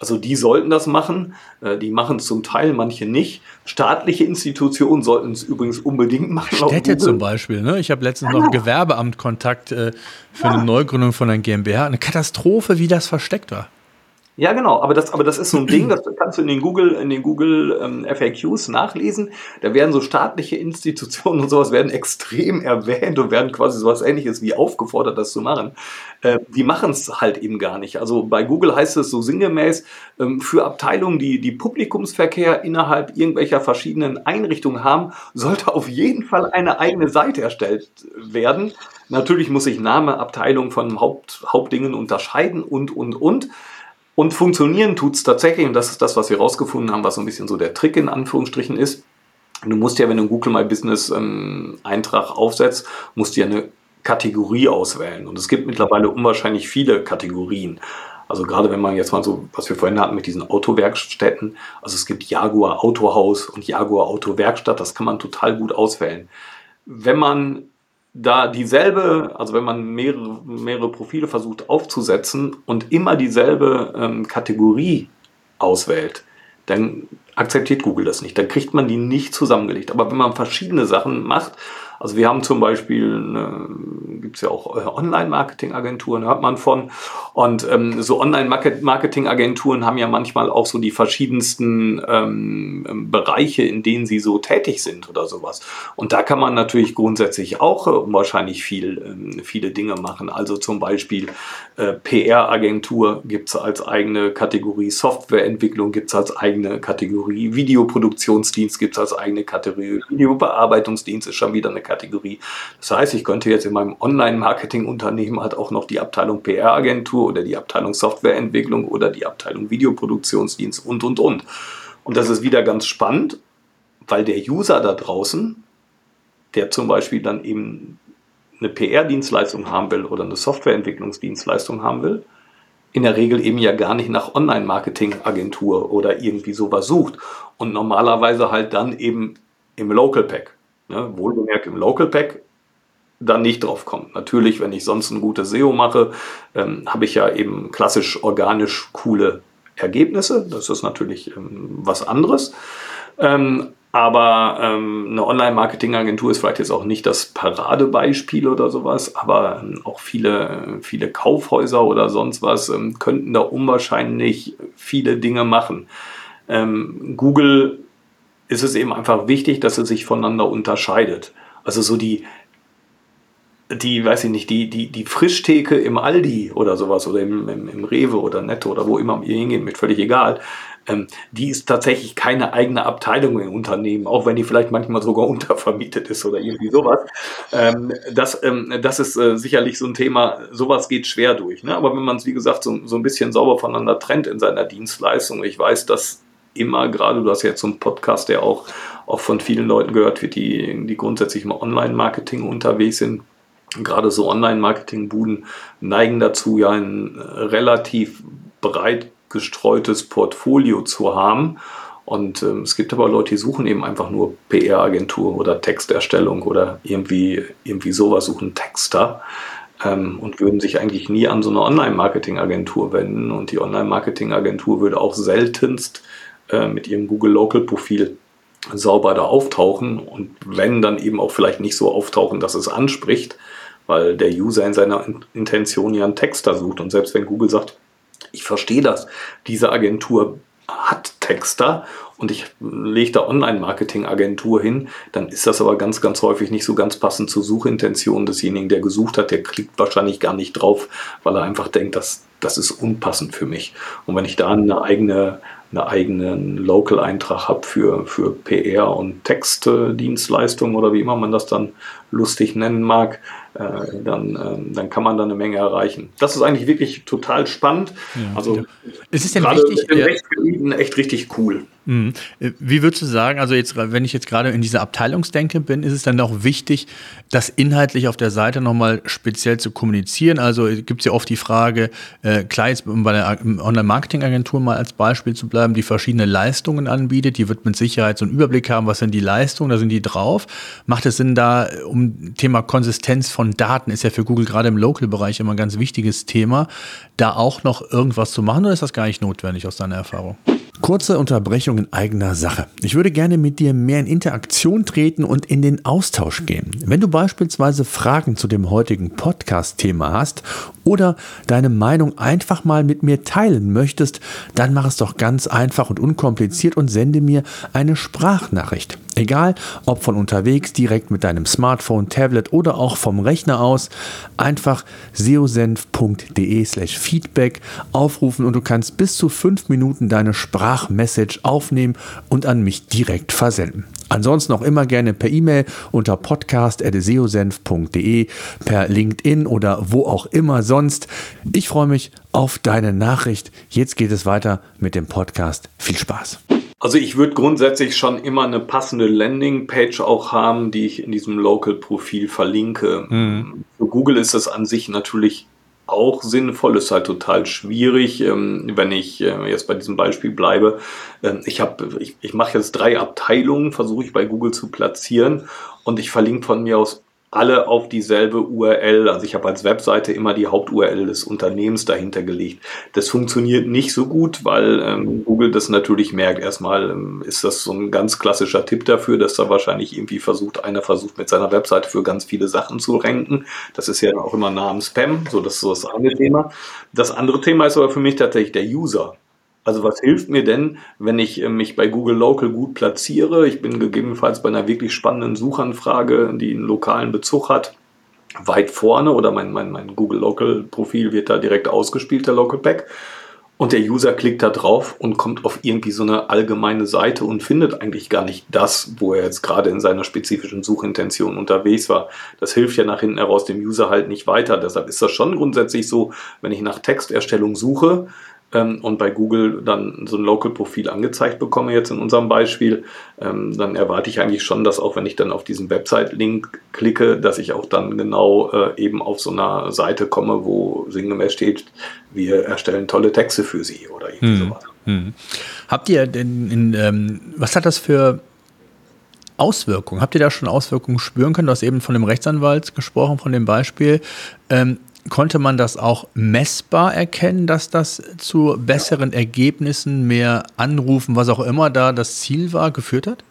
Also die sollten das machen. Äh, die machen es zum Teil, manche nicht. Staatliche Institutionen sollten es übrigens unbedingt machen. Städte zum Beispiel. Ne? Ich habe letztens noch Gewerbeamtkontakt äh, für ja. eine Neugründung von einer GmbH. Eine Katastrophe, wie das versteckt war. Ja, genau, aber das, aber das ist so ein Ding, das kannst du in den Google, in den Google ähm, FAQs nachlesen. Da werden so staatliche Institutionen und sowas werden extrem erwähnt und werden quasi sowas ähnliches wie aufgefordert, das zu machen. Äh, die machen es halt eben gar nicht. Also bei Google heißt es so sinngemäß, ähm, für Abteilungen, die, die Publikumsverkehr innerhalb irgendwelcher verschiedenen Einrichtungen haben, sollte auf jeden Fall eine eigene Seite erstellt werden. Natürlich muss sich Name, Abteilung von Haupt, Hauptdingen unterscheiden und, und, und. Und funktionieren tut es tatsächlich, und das ist das, was wir rausgefunden haben, was so ein bisschen so der Trick in Anführungsstrichen ist. Du musst ja, wenn du einen Google My Business ähm, Eintrag aufsetzt, musst du ja eine Kategorie auswählen. Und es gibt mittlerweile unwahrscheinlich viele Kategorien. Also gerade wenn man jetzt mal so, was wir vorhin hatten mit diesen Autowerkstätten, also es gibt Jaguar Autohaus und Jaguar Autowerkstatt, das kann man total gut auswählen. Wenn man da dieselbe, also wenn man mehrere, mehrere Profile versucht aufzusetzen und immer dieselbe ähm, Kategorie auswählt, dann akzeptiert Google das nicht. Dann kriegt man die nicht zusammengelegt. Aber wenn man verschiedene Sachen macht, also wir haben zum Beispiel, gibt es ja auch äh, Online-Marketing-Agenturen, hört man von. Und ähm, so Online-Marketing-Agenturen haben ja manchmal auch so die verschiedensten ähm, Bereiche, in denen sie so tätig sind oder sowas. Und da kann man natürlich grundsätzlich auch äh, wahrscheinlich viel, ähm, viele Dinge machen. Also zum Beispiel äh, PR-Agentur gibt es als eigene Kategorie, Softwareentwicklung gibt es als eigene Kategorie, Videoproduktionsdienst gibt es als eigene Kategorie, Videobearbeitungsdienst ist schon wieder eine Kategorie. Kategorie. Das heißt, ich könnte jetzt in meinem Online-Marketing-Unternehmen halt auch noch die Abteilung PR-Agentur oder die Abteilung Softwareentwicklung oder die Abteilung Videoproduktionsdienst und, und, und. Und das ist wieder ganz spannend, weil der User da draußen, der zum Beispiel dann eben eine PR-Dienstleistung haben will oder eine Softwareentwicklungsdienstleistung haben will, in der Regel eben ja gar nicht nach Online-Marketing-Agentur oder irgendwie sowas sucht und normalerweise halt dann eben im Local Pack ne, wohlgemerkt im Local Pack, dann nicht drauf kommt. Natürlich, wenn ich sonst ein gutes SEO mache, ähm, habe ich ja eben klassisch organisch coole Ergebnisse. Das ist natürlich ähm, was anderes. Ähm, aber ähm, eine Online-Marketing-Agentur ist vielleicht jetzt auch nicht das Paradebeispiel oder sowas, aber ähm, auch viele, viele Kaufhäuser oder sonst was ähm, könnten da unwahrscheinlich viele Dinge machen. Google ist es eben einfach wichtig, dass es sich voneinander unterscheidet. Also so die, die, weiß ich nicht, die, die, die Frischtheke im Aldi oder sowas oder im, im, im Rewe oder Netto oder wo immer ihr hingeht, mit völlig egal, ähm, die ist tatsächlich keine eigene Abteilung im Unternehmen, auch wenn die vielleicht manchmal sogar [LAUGHS] untervermietet ist oder irgendwie sowas. Ähm, das, ähm, das ist äh, sicherlich so ein Thema, sowas geht schwer durch. Ne? Aber wenn man es, wie gesagt, so, so ein bisschen sauber voneinander trennt in seiner Dienstleistung, ich weiß, dass immer gerade, du hast jetzt so einen Podcast, der auch, auch von vielen Leuten gehört wird, die, die grundsätzlich im Online-Marketing unterwegs sind. Gerade so Online-Marketing-Buden neigen dazu, ja ein relativ breit gestreutes Portfolio zu haben. Und ähm, es gibt aber Leute, die suchen eben einfach nur PR-Agentur oder Texterstellung oder irgendwie, irgendwie sowas, suchen Texter ähm, und würden sich eigentlich nie an so eine Online-Marketing-Agentur wenden. Und die Online-Marketing-Agentur würde auch seltenst äh, mit ihrem Google Local Profil sauber da auftauchen und wenn dann eben auch vielleicht nicht so auftauchen, dass es anspricht, weil der User in seiner Intention ja einen Texter sucht und selbst wenn Google sagt, ich verstehe das, diese Agentur hat Texter und ich lege da Online-Marketing-Agentur hin, dann ist das aber ganz, ganz häufig nicht so ganz passend zur Suchintention desjenigen, der gesucht hat. Der klickt wahrscheinlich gar nicht drauf, weil er einfach denkt, das, das ist unpassend für mich. Und wenn ich da eine eigene einen eigenen Local-Eintrag habe für, für PR und Textdienstleistungen oder wie immer man das dann lustig nennen mag, äh, dann, äh, dann kann man da eine Menge erreichen. Das ist eigentlich wirklich total spannend. Ja, also ja. es ist denn wichtig, mit echt richtig cool. Mhm. Wie würdest du sagen, also jetzt, wenn ich jetzt gerade in dieser Abteilungsdenke bin, ist es dann auch wichtig, das inhaltlich auf der Seite nochmal speziell zu kommunizieren? Also gibt es ja oft die Frage, äh, klar, jetzt bei der Online-Marketing-Agentur mal als Beispiel zu bleiben, die verschiedene Leistungen anbietet, die wird mit Sicherheit so einen Überblick haben, was sind die Leistungen, da sind die drauf. Macht es Sinn da, um Thema Konsistenz von Daten, ist ja für Google gerade im Local-Bereich immer ein ganz wichtiges Thema, da auch noch irgendwas zu machen oder ist das gar nicht notwendig aus deiner Erfahrung? Kurze Unterbrechung in eigener Sache. Ich würde gerne mit dir mehr in Interaktion treten und in den Austausch gehen. Wenn du beispielsweise Fragen zu dem heutigen Podcast-Thema hast oder deine Meinung einfach mal mit mir teilen möchtest, dann mach es doch ganz einfach und unkompliziert und sende mir eine Sprachnachricht. Egal, ob von unterwegs, direkt mit deinem Smartphone, Tablet oder auch vom Rechner aus, einfach seosenf.de slash Feedback aufrufen und du kannst bis zu fünf Minuten deine Sprachmessage aufnehmen und an mich direkt versenden. Ansonsten auch immer gerne per E-Mail unter podcast.seosenf.de, per LinkedIn oder wo auch immer sonst. Ich freue mich auf deine Nachricht. Jetzt geht es weiter mit dem Podcast. Viel Spaß. Also ich würde grundsätzlich schon immer eine passende Landingpage auch haben, die ich in diesem Local-Profil verlinke. Mhm. Für Google ist das an sich natürlich auch sinnvoll, ist halt total schwierig, ähm, wenn ich äh, jetzt bei diesem Beispiel bleibe. Ähm, ich habe, ich, ich mache jetzt drei Abteilungen, versuche ich bei Google zu platzieren und ich verlinke von mir aus alle auf dieselbe URL. Also ich habe als Webseite immer die Haupt-URL des Unternehmens dahinter gelegt. Das funktioniert nicht so gut, weil ähm, Google das natürlich merkt. Erstmal ähm, ist das so ein ganz klassischer Tipp dafür, dass da wahrscheinlich irgendwie versucht, einer versucht mit seiner Webseite für ganz viele Sachen zu ranken. Das ist ja auch immer am Spam. So, das ist so das eine Thema. Das andere Thema ist aber für mich tatsächlich der User. Also was hilft mir denn, wenn ich äh, mich bei Google Local gut platziere? Ich bin gegebenenfalls bei einer wirklich spannenden Suchanfrage, die einen lokalen Bezug hat, weit vorne oder mein, mein, mein Google Local Profil wird da direkt ausgespielt, der Local Pack. Und der User klickt da drauf und kommt auf irgendwie so eine allgemeine Seite und findet eigentlich gar nicht das, wo er jetzt gerade in seiner spezifischen Suchintention unterwegs war. Das hilft ja nach hinten heraus dem User halt nicht weiter. Deshalb ist das schon grundsätzlich so, wenn ich nach Texterstellung suche, und bei Google dann so ein Local-Profil angezeigt bekomme, jetzt in unserem Beispiel, ähm, dann erwarte ich eigentlich schon, dass auch wenn ich dann auf diesen Website-Link klicke, dass ich auch dann genau äh, eben auf so einer Seite komme, wo sinngemäß steht, wir erstellen tolle Texte für Sie oder irgendwie hm. sowas. Hm. Habt ihr denn, in, ähm, was hat das für Auswirkungen? Habt ihr da schon Auswirkungen spüren können? Du hast eben von dem Rechtsanwalt gesprochen, von dem Beispiel. Ähm, Konnte man das auch messbar erkennen, dass das zu besseren Ergebnissen, mehr Anrufen, was auch immer da das Ziel war, geführt hat?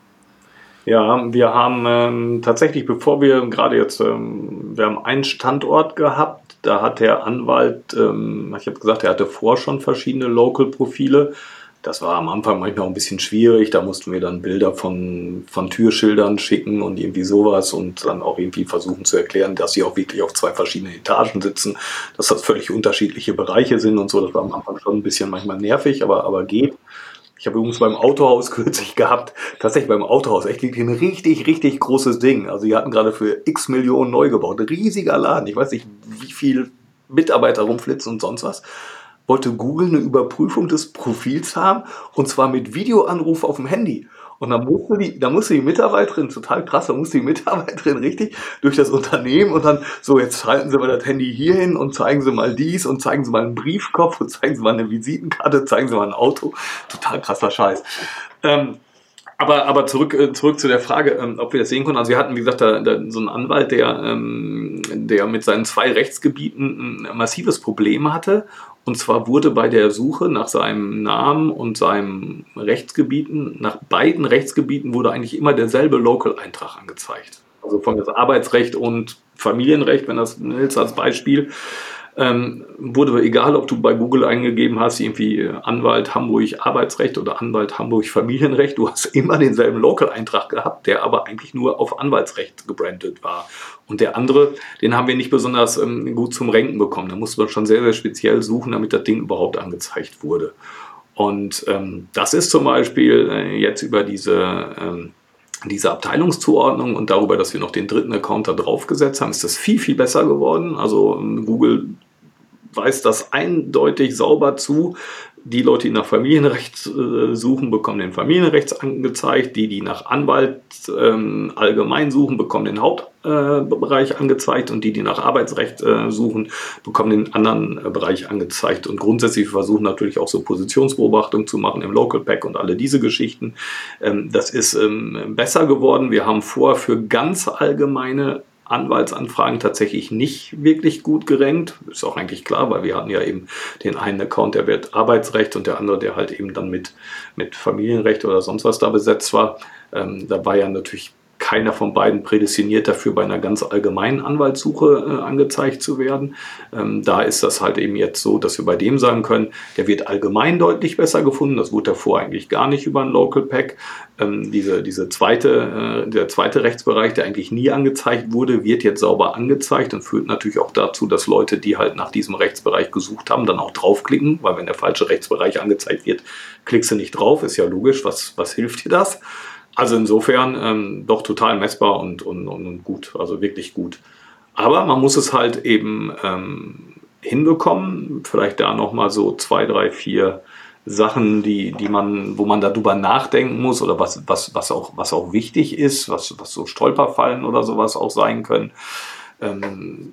Ja, wir haben ähm, tatsächlich, bevor wir gerade jetzt, ähm, wir haben einen Standort gehabt, da hat der Anwalt, ähm, ich habe gesagt, er hatte vor schon verschiedene Local-Profile das war am Anfang manchmal auch ein bisschen schwierig. Da mussten wir dann Bilder von, von Türschildern schicken und irgendwie sowas und dann auch irgendwie versuchen zu erklären, dass sie auch wirklich auf zwei verschiedenen Etagen sitzen, dass das völlig unterschiedliche Bereiche sind und so. Das war am Anfang schon ein bisschen manchmal nervig, aber, aber geht. Ich habe übrigens beim Autohaus [LAUGHS] kürzlich gehabt, tatsächlich beim Autohaus, echt ein richtig, richtig großes Ding. Also die hatten gerade für x Millionen neu gebaut. Riesiger Laden. Ich weiß nicht, wie viel Mitarbeiter rumflitzen und sonst was wollte Google eine Überprüfung des Profils haben und zwar mit Videoanruf auf dem Handy. Und dann musste die, da musste die Mitarbeiterin, total krass, da musste die Mitarbeiterin richtig durch das Unternehmen und dann, so, jetzt halten Sie mal das Handy hier hin und zeigen Sie mal dies und zeigen Sie mal einen Briefkopf und zeigen Sie mal eine Visitenkarte, zeigen Sie mal ein Auto. Total krasser Scheiß. Ähm, aber, aber zurück, äh, zurück zu der Frage, ähm, ob wir das sehen konnten. Also wir hatten, wie gesagt, da, da so einen Anwalt, der, ähm, der mit seinen zwei Rechtsgebieten ein massives Problem hatte. Und zwar wurde bei der Suche nach seinem Namen und seinem Rechtsgebieten, nach beiden Rechtsgebieten wurde eigentlich immer derselbe Local-Eintrag angezeigt. Also von das Arbeitsrecht und Familienrecht, wenn das als Beispiel ähm, wurde egal, ob du bei Google eingegeben hast, irgendwie Anwalt Hamburg Arbeitsrecht oder Anwalt Hamburg Familienrecht, du hast immer denselben Local-Eintrag gehabt, der aber eigentlich nur auf Anwaltsrecht gebrandet war. Und der andere, den haben wir nicht besonders ähm, gut zum Renken bekommen. Da musste man schon sehr, sehr speziell suchen, damit das Ding überhaupt angezeigt wurde. Und ähm, das ist zum Beispiel äh, jetzt über diese ähm, diese Abteilungszuordnung und darüber, dass wir noch den dritten Account da draufgesetzt haben, ist das viel, viel besser geworden. Also ähm, Google weist das eindeutig sauber zu. Die Leute, die nach Familienrecht äh, suchen, bekommen den Familienrecht angezeigt. Die, die nach Anwalt ähm, allgemein suchen, bekommen den Hauptbereich äh, angezeigt. Und die, die nach Arbeitsrecht äh, suchen, bekommen den anderen äh, Bereich angezeigt. Und grundsätzlich versuchen natürlich auch so Positionsbeobachtung zu machen im Local Pack und alle diese Geschichten. Ähm, das ist ähm, besser geworden. Wir haben vor, für ganz allgemeine Anwaltsanfragen tatsächlich nicht wirklich gut gerankt. Ist auch eigentlich klar, weil wir hatten ja eben den einen Account, der wird Arbeitsrecht und der andere, der halt eben dann mit, mit Familienrecht oder sonst was da besetzt war. Ähm, da war ja natürlich keiner von beiden prädestiniert dafür, bei einer ganz allgemeinen Anwaltssuche äh, angezeigt zu werden. Ähm, da ist das halt eben jetzt so, dass wir bei dem sagen können, der wird allgemein deutlich besser gefunden. Das wurde davor eigentlich gar nicht über ein Local Pack. Ähm, diese, diese zweite, äh, der zweite Rechtsbereich, der eigentlich nie angezeigt wurde, wird jetzt sauber angezeigt und führt natürlich auch dazu, dass Leute, die halt nach diesem Rechtsbereich gesucht haben, dann auch draufklicken, weil wenn der falsche Rechtsbereich angezeigt wird, klickst du nicht drauf, ist ja logisch, was, was hilft dir das? Also insofern ähm, doch total messbar und, und, und gut, also wirklich gut. Aber man muss es halt eben ähm, hinbekommen. Vielleicht da nochmal so zwei, drei, vier Sachen, die, die man, wo man darüber nachdenken muss oder was, was, was, auch, was auch wichtig ist, was, was so Stolperfallen oder sowas auch sein können. Ähm,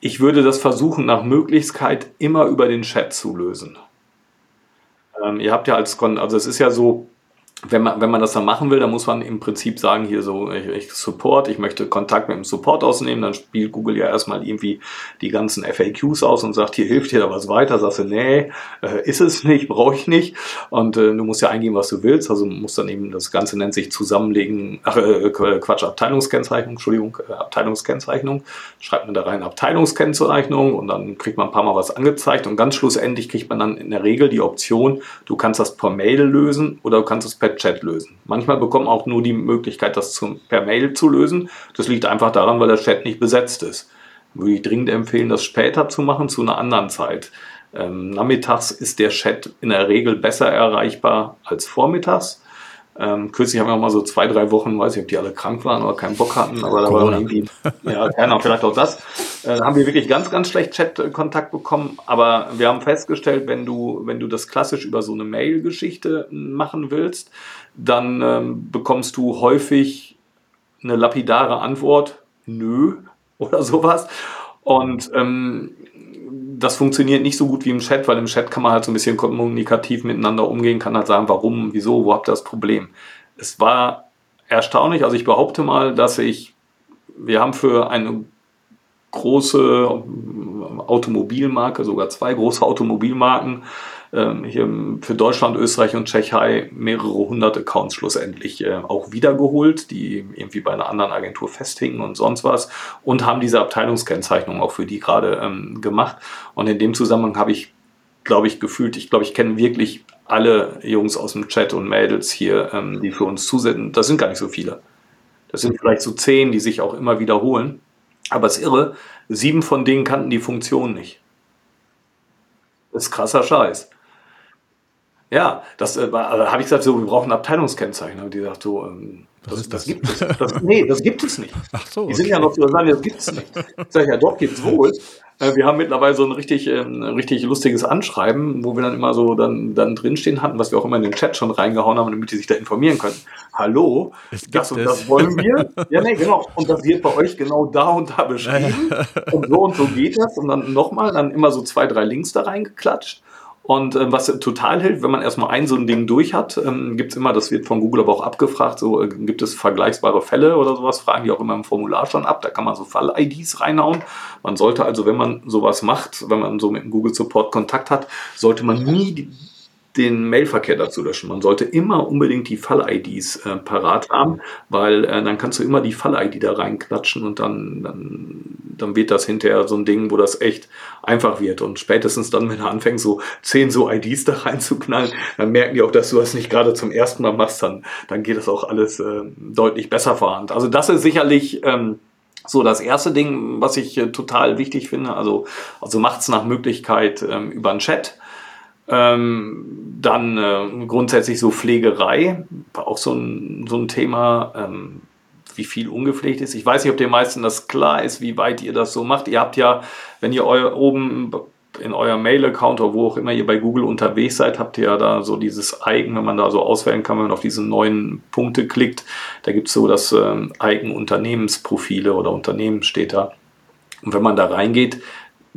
ich würde das versuchen, nach Möglichkeit immer über den Chat zu lösen. Ähm, ihr habt ja als, Kon also es ist ja so, wenn man, wenn man das dann machen will, dann muss man im Prinzip sagen, hier so, ich, ich Support, ich möchte Kontakt mit dem Support ausnehmen, dann spielt Google ja erstmal irgendwie die ganzen FAQs aus und sagt, hier hilft dir da was weiter, sagst du, nee, äh, ist es nicht, brauche ich nicht. Und äh, du musst ja eingeben, was du willst, also musst dann eben, das Ganze nennt sich Zusammenlegen, ach, äh, Quatsch, Abteilungskennzeichnung, Entschuldigung, äh, Abteilungskennzeichnung, schreibt man da rein Abteilungskennzeichnung und dann kriegt man ein paar Mal was angezeigt und ganz schlussendlich kriegt man dann in der Regel die Option, du kannst das per Mail lösen oder du kannst es per per Chat lösen. Manchmal bekommen auch nur die Möglichkeit, das zum, per Mail zu lösen. Das liegt einfach daran, weil der Chat nicht besetzt ist. Würde ich dringend empfehlen, das später zu machen, zu einer anderen Zeit. Ähm, nachmittags ist der Chat in der Regel besser erreichbar als vormittags. Ähm, kürzlich haben wir auch mal so zwei, drei Wochen, weiß ich, ob die alle krank waren oder keinen Bock hatten, aber da war irgendwie, ja, keiner, vielleicht auch das. Äh, haben wir wirklich ganz, ganz schlecht Chat-Kontakt bekommen, aber wir haben festgestellt, wenn du, wenn du das klassisch über so eine Mail-Geschichte machen willst, dann ähm, bekommst du häufig eine lapidare Antwort, nö, [LAUGHS] oder sowas. Und ähm, das funktioniert nicht so gut wie im Chat, weil im Chat kann man halt so ein bisschen kommunikativ miteinander umgehen, kann halt sagen, warum, wieso, wo habt ihr das Problem. Es war erstaunlich, also ich behaupte mal, dass ich, wir haben für eine große Automobilmarke, sogar zwei große Automobilmarken, ähm, hier für Deutschland, Österreich und Tschechei mehrere hundert Accounts schlussendlich äh, auch wiedergeholt, die irgendwie bei einer anderen Agentur festhingen und sonst was und haben diese Abteilungskennzeichnung auch für die gerade ähm, gemacht. Und in dem Zusammenhang habe ich, glaube ich, gefühlt, ich glaube, ich kenne wirklich alle Jungs aus dem Chat und Mädels hier, ähm, die für uns zusenden. Das sind gar nicht so viele. Das sind vielleicht so zehn, die sich auch immer wiederholen. Aber es ist irre, sieben von denen kannten die Funktion nicht. Das ist krasser Scheiß. Ja, das äh, also habe ich gesagt, so, wir brauchen Abteilungskennzeichen. Und die sagt so, ähm, das, das, das, gibt es. Das, nee, das gibt es nicht. Ach so. Die sind ja noch so, sagen, das gibt es nicht. Ich sage ja, doch, gibt es wohl. Äh, wir haben mittlerweile so ein richtig, ähm, richtig lustiges Anschreiben, wo wir dann immer so dann, dann drinstehen hatten, was wir auch immer in den Chat schon reingehauen haben, damit die sich da informieren können. Hallo, das und das wollen wir. Ja, nee, genau. Und das wird bei euch genau da und da [LAUGHS] beschrieben. Und so und so geht das. Und dann nochmal, dann immer so zwei, drei Links da reingeklatscht. Und äh, was total hilft, wenn man erstmal ein so ein Ding durch hat, ähm, gibt es immer, das wird von Google aber auch abgefragt, so äh, gibt es vergleichbare Fälle oder sowas, fragen die auch immer im Formular schon ab, da kann man so Fall-IDs reinhauen. Man sollte also, wenn man sowas macht, wenn man so mit dem Google Support Kontakt hat, sollte man nie die, den Mailverkehr dazu löschen. Man sollte immer unbedingt die Fall-IDs äh, parat haben, weil äh, dann kannst du immer die Fall-ID da reinklatschen und dann, dann, dann wird das hinterher so ein Ding, wo das echt einfach wird. Und spätestens dann, wenn du anfängst, so zehn so IDs da reinzuknallen, dann merken die auch, dass du das nicht gerade zum ersten Mal machst, dann, dann geht das auch alles äh, deutlich besser vorhand. Also das ist sicherlich... Ähm, so, das erste Ding, was ich äh, total wichtig finde, also, also macht's nach Möglichkeit ähm, über einen Chat. Ähm, dann äh, grundsätzlich so Pflegerei, auch so ein, so ein Thema, ähm, wie viel ungepflegt ist. Ich weiß nicht, ob den meisten das klar ist, wie weit ihr das so macht. Ihr habt ja, wenn ihr eu oben in eurem Mail-Account oder wo auch immer ihr bei Google unterwegs seid, habt ihr ja da so dieses Icon, wenn man da so auswählen kann, wenn man auf diese neuen Punkte klickt, da gibt es so das ähm, Icon Unternehmensprofile oder Unternehmen steht da. Und wenn man da reingeht,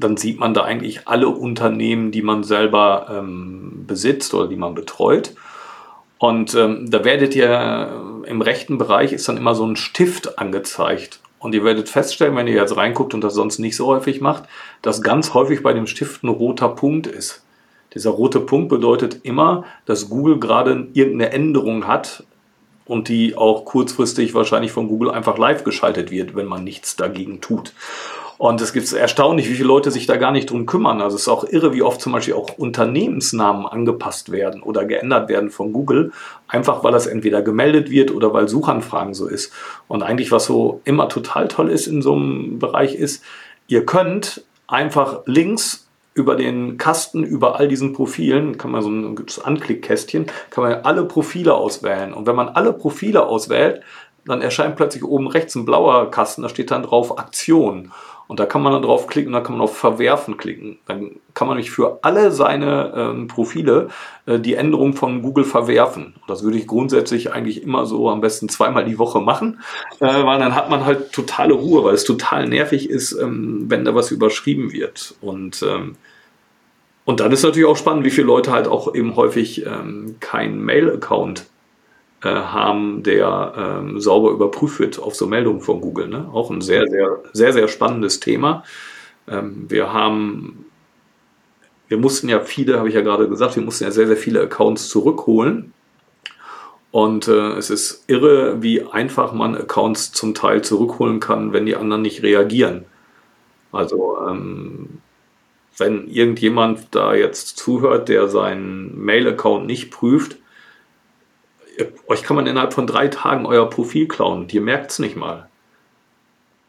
dann sieht man da eigentlich alle Unternehmen, die man selber ähm, besitzt oder die man betreut. Und ähm, da werdet ihr im rechten Bereich ist dann immer so ein Stift angezeigt. Und ihr werdet feststellen, wenn ihr jetzt reinguckt und das sonst nicht so häufig macht, dass ganz häufig bei dem Stift ein roter Punkt ist. Dieser rote Punkt bedeutet immer, dass Google gerade irgendeine Änderung hat und die auch kurzfristig wahrscheinlich von Google einfach live geschaltet wird, wenn man nichts dagegen tut. Und es gibt erstaunlich, wie viele Leute sich da gar nicht drum kümmern. Also es ist auch irre, wie oft zum Beispiel auch Unternehmensnamen angepasst werden oder geändert werden von Google, einfach weil das entweder gemeldet wird oder weil Suchanfragen so ist. Und eigentlich, was so immer total toll ist in so einem Bereich ist, ihr könnt einfach links über den Kasten, über all diesen Profilen, kann man so ein Anklickkästchen, kann man alle Profile auswählen. Und wenn man alle Profile auswählt, dann erscheint plötzlich oben rechts ein blauer Kasten, da steht dann drauf Aktion. Und da kann man dann draufklicken und dann kann man auf Verwerfen klicken. Dann kann man nämlich für alle seine ähm, Profile äh, die Änderung von Google verwerfen. Das würde ich grundsätzlich eigentlich immer so am besten zweimal die Woche machen, äh, weil dann hat man halt totale Ruhe, weil es total nervig ist, ähm, wenn da was überschrieben wird. Und ähm, und dann ist natürlich auch spannend, wie viele Leute halt auch eben häufig ähm, keinen Mail-Account äh, haben, der ähm, sauber überprüft wird auf so Meldungen von Google. Ne? Auch ein sehr, sehr, sehr, sehr spannendes Thema. Ähm, wir haben, wir mussten ja viele, habe ich ja gerade gesagt, wir mussten ja sehr, sehr viele Accounts zurückholen. Und äh, es ist irre, wie einfach man Accounts zum Teil zurückholen kann, wenn die anderen nicht reagieren. Also ähm, wenn irgendjemand da jetzt zuhört, der seinen Mail-Account nicht prüft, euch kann man innerhalb von drei Tagen euer Profil klauen. Ihr merkt es nicht mal.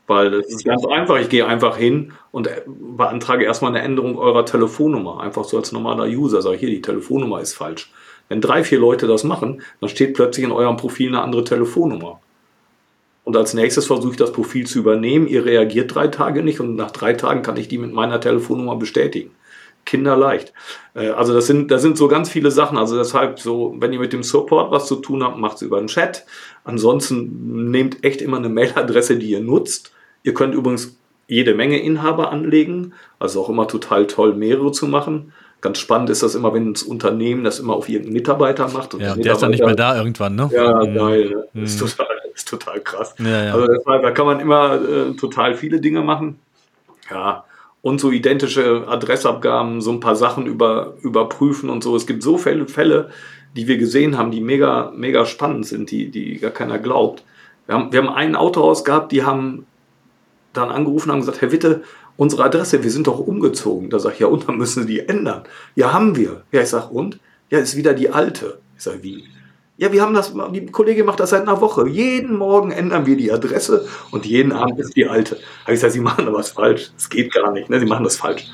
Weil es ist ganz einfach. Ich gehe einfach hin und äh, beantrage erstmal eine Änderung eurer Telefonnummer. Einfach so als normaler User. Sage hier, die Telefonnummer ist falsch. Wenn drei, vier Leute das machen, dann steht plötzlich in eurem Profil eine andere Telefonnummer. Und als nächstes versuche ich das Profil zu übernehmen. Ihr reagiert drei Tage nicht und nach drei Tagen kann ich die mit meiner Telefonnummer bestätigen kinderleicht. Äh, also das sind, das sind so ganz viele Sachen. Also deshalb so, wenn ihr mit dem Support was zu tun habt, macht es über den Chat. Ansonsten nehmt echt immer eine [LAUGHS] Mailadresse, die ihr nutzt. Ihr könnt übrigens jede Menge Inhaber anlegen. Also auch immer total toll, mehrere zu machen. Ganz spannend ist das immer, wenn das Unternehmen das immer auf irgendeinen Mitarbeiter macht. Ja, der, ist dann nicht mehr da irgendwann, ne? Ja, mhm. geil. Ne? Mhm. Ist, total, [LAUGHS] ist total krass. Ja, ja. Also deshalb, da kann man immer äh, total viele Dinge machen. Ja, und so identische Adressabgaben, so ein paar Sachen über, überprüfen und so. Es gibt so viele Fälle, die wir gesehen haben, die mega, mega spannend sind, die, die gar keiner glaubt. Wir haben, wir haben ein Autohaus gehabt, die haben dann angerufen und haben gesagt, Herr Witte, unsere Adresse, wir sind doch umgezogen. Da sage ich, ja, und dann müssen Sie die ändern. Ja, haben wir. Ja, ich sage, und? Ja, ist wieder die alte. Ich sage, wie? Ja, wir haben das, die Kollegin macht das seit einer Woche. Jeden Morgen ändern wir die Adresse und jeden Abend ist die alte. Habe ich gesagt, Sie machen da was falsch. Das geht gar nicht, ne? Sie machen das falsch.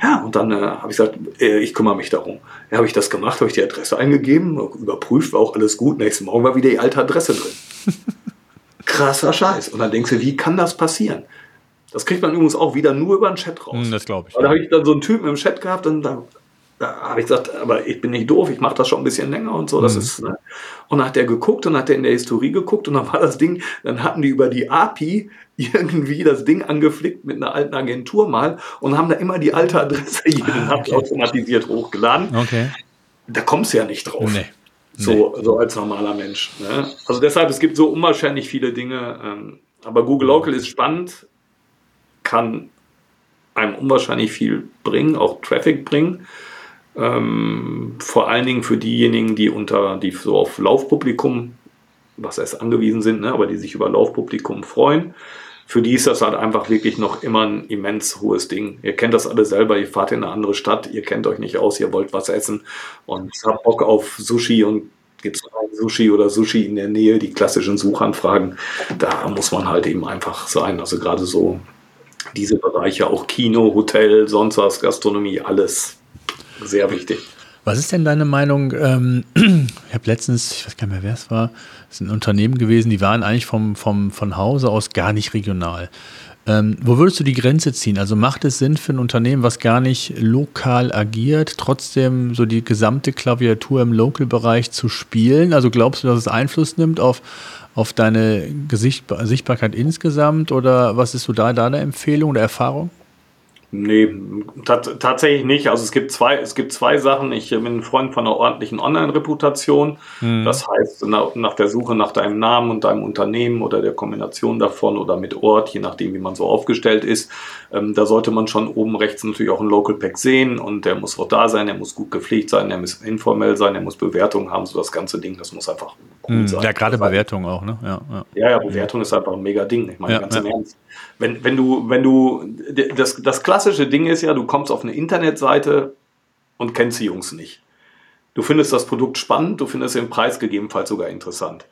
Ja, und dann äh, habe ich gesagt, äh, ich kümmere mich darum. Ja, habe ich das gemacht, habe ich die Adresse eingegeben, überprüft, war auch alles gut. Nächsten Morgen war wieder die alte Adresse drin. [LAUGHS] Krasser Scheiß. Und dann denkst du, wie kann das passieren? Das kriegt man übrigens auch wieder nur über den Chat raus. Hm, das glaube ich. Da habe ich dann so einen Typen im Chat gehabt und dann da habe ich gesagt, aber ich bin nicht doof, ich mache das schon ein bisschen länger und so. Das Mhm. ist, ne? Und dann hat der geguckt und hat der in der Historie geguckt und dann war das Ding, dann hatten die über die API [LAUGHS] irgendwie das Ding angeflickt mit einer alten Agentur mal und haben da immer die alte Adresse jeden Ah, okay. automatisiert hochgeladen. Okay. Da kommst du ja nicht drauf. Nee. So, so als normaler Mensch. Ne? Also deshalb, es gibt so unwahrscheinlich viele Dinge. Ähm, aber Google Local ist spannend, kann einem unwahrscheinlich viel bringen, auch Traffic bringen. Ähm, vor allen Dingen für diejenigen, die unter, die so auf Laufpublikum, was heißt angewiesen sind, ne, aber die sich über Laufpublikum freuen. Für die ist das halt einfach wirklich noch immer ein immens hohes Ding. Ihr kennt das alle selber, ihr fahrt in eine andere Stadt, ihr kennt euch nicht aus, ihr wollt was essen und habt Bock auf Sushi und gibt es Sushi oder Sushi in der Nähe, die klassischen Suchanfragen, da muss man halt eben einfach sein. Also gerade so diese Bereiche, auch Kino, Hotel, sonst was, Gastronomie, alles sehr wichtig. Was ist denn deine Meinung? Ähm, [CLEARS THROAT] ich habe letztens, ich weiß gar nicht mehr, wer es war, es ist ein Unternehmen gewesen, die waren eigentlich vom, vom, von Hause aus gar nicht regional. Ähm, wo würdest du die Grenze ziehen? Also macht es Sinn für ein Unternehmen, was gar nicht lokal agiert, trotzdem so die gesamte Klaviatur im Local-Bereich zu spielen? Also glaubst du, dass es Einfluss nimmt auf, auf deine Gesicht Sichtbarkeit insgesamt? Oder was ist so da deine Empfehlung oder Erfahrung? Nee, tat, tatsächlich nicht. Also es gibt zwei, es gibt zwei Sachen. Ich bin ein Freund von einer ordentlichen Online-Reputation. Mhm. Das heißt, nach, der Suche nach deinem Namen und deinem Unternehmen oder der Kombination davon oder mit Ort, je nachdem, wie man so aufgestellt ist, ähm, da sollte man schon oben rechts natürlich auch einen Local Pack sehen und der muss auch da sein, der muss gut gepflegt sein, der muss informell sein, der muss Bewertung haben, so das ganze Ding, das muss einfach cool Mhm. sein. Ja, gerade Das heißt, Bewertung auch, ne? Ja, ja. ja, ja, Bewertung ist einfach ein mega Ding. Ich meine, Ja, ganz im Ernst. Wenn, wenn du, wenn du, das, das klassische Ding ist ja, du kommst auf eine Internetseite und kennst die Jungs nicht. Du findest das Produkt spannend, du findest den Preis gegebenenfalls sogar interessant.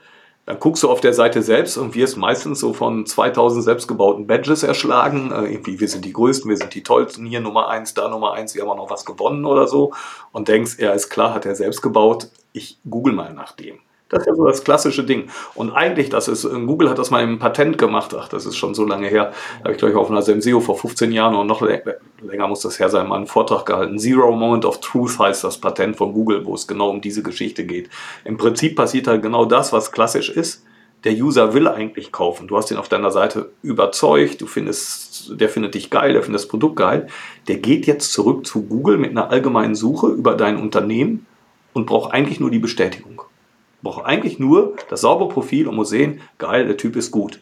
Dann guckst du auf der Seite selbst und wirst meistens so von 2000 selbstgebauten Badges erschlagen. Äh, irgendwie, wir sind die Größten, wir sind die Tollsten, hier Nummer eins, da Nummer eins, wir haben auch noch was gewonnen oder so. Und denkst, ja, ist klar, hat er selbst gebaut, ich google mal nach dem. Das ist ja so das klassische Ding. Und eigentlich, das ist, Google hat das mal im Patent gemacht. Ach, das ist schon so lange her. Da habe ich, glaube ich, auf einer Senseo vor 15 Jahren und noch lä- länger muss das her sein, mal einen Vortrag gehalten. Zero Moment of Truth heißt das Patent von Google, wo es genau um diese Geschichte geht. Im Prinzip passiert halt genau das, was klassisch ist. Der User will eigentlich kaufen. Du hast ihn auf deiner Seite überzeugt, du findest, der findet dich geil, der findet das Produkt geil. Der geht jetzt zurück zu Google mit einer allgemeinen Suche über dein Unternehmen und braucht eigentlich nur die Bestätigung brauche eigentlich nur das saubere Profil und muss sehen, geil, der Typ ist gut.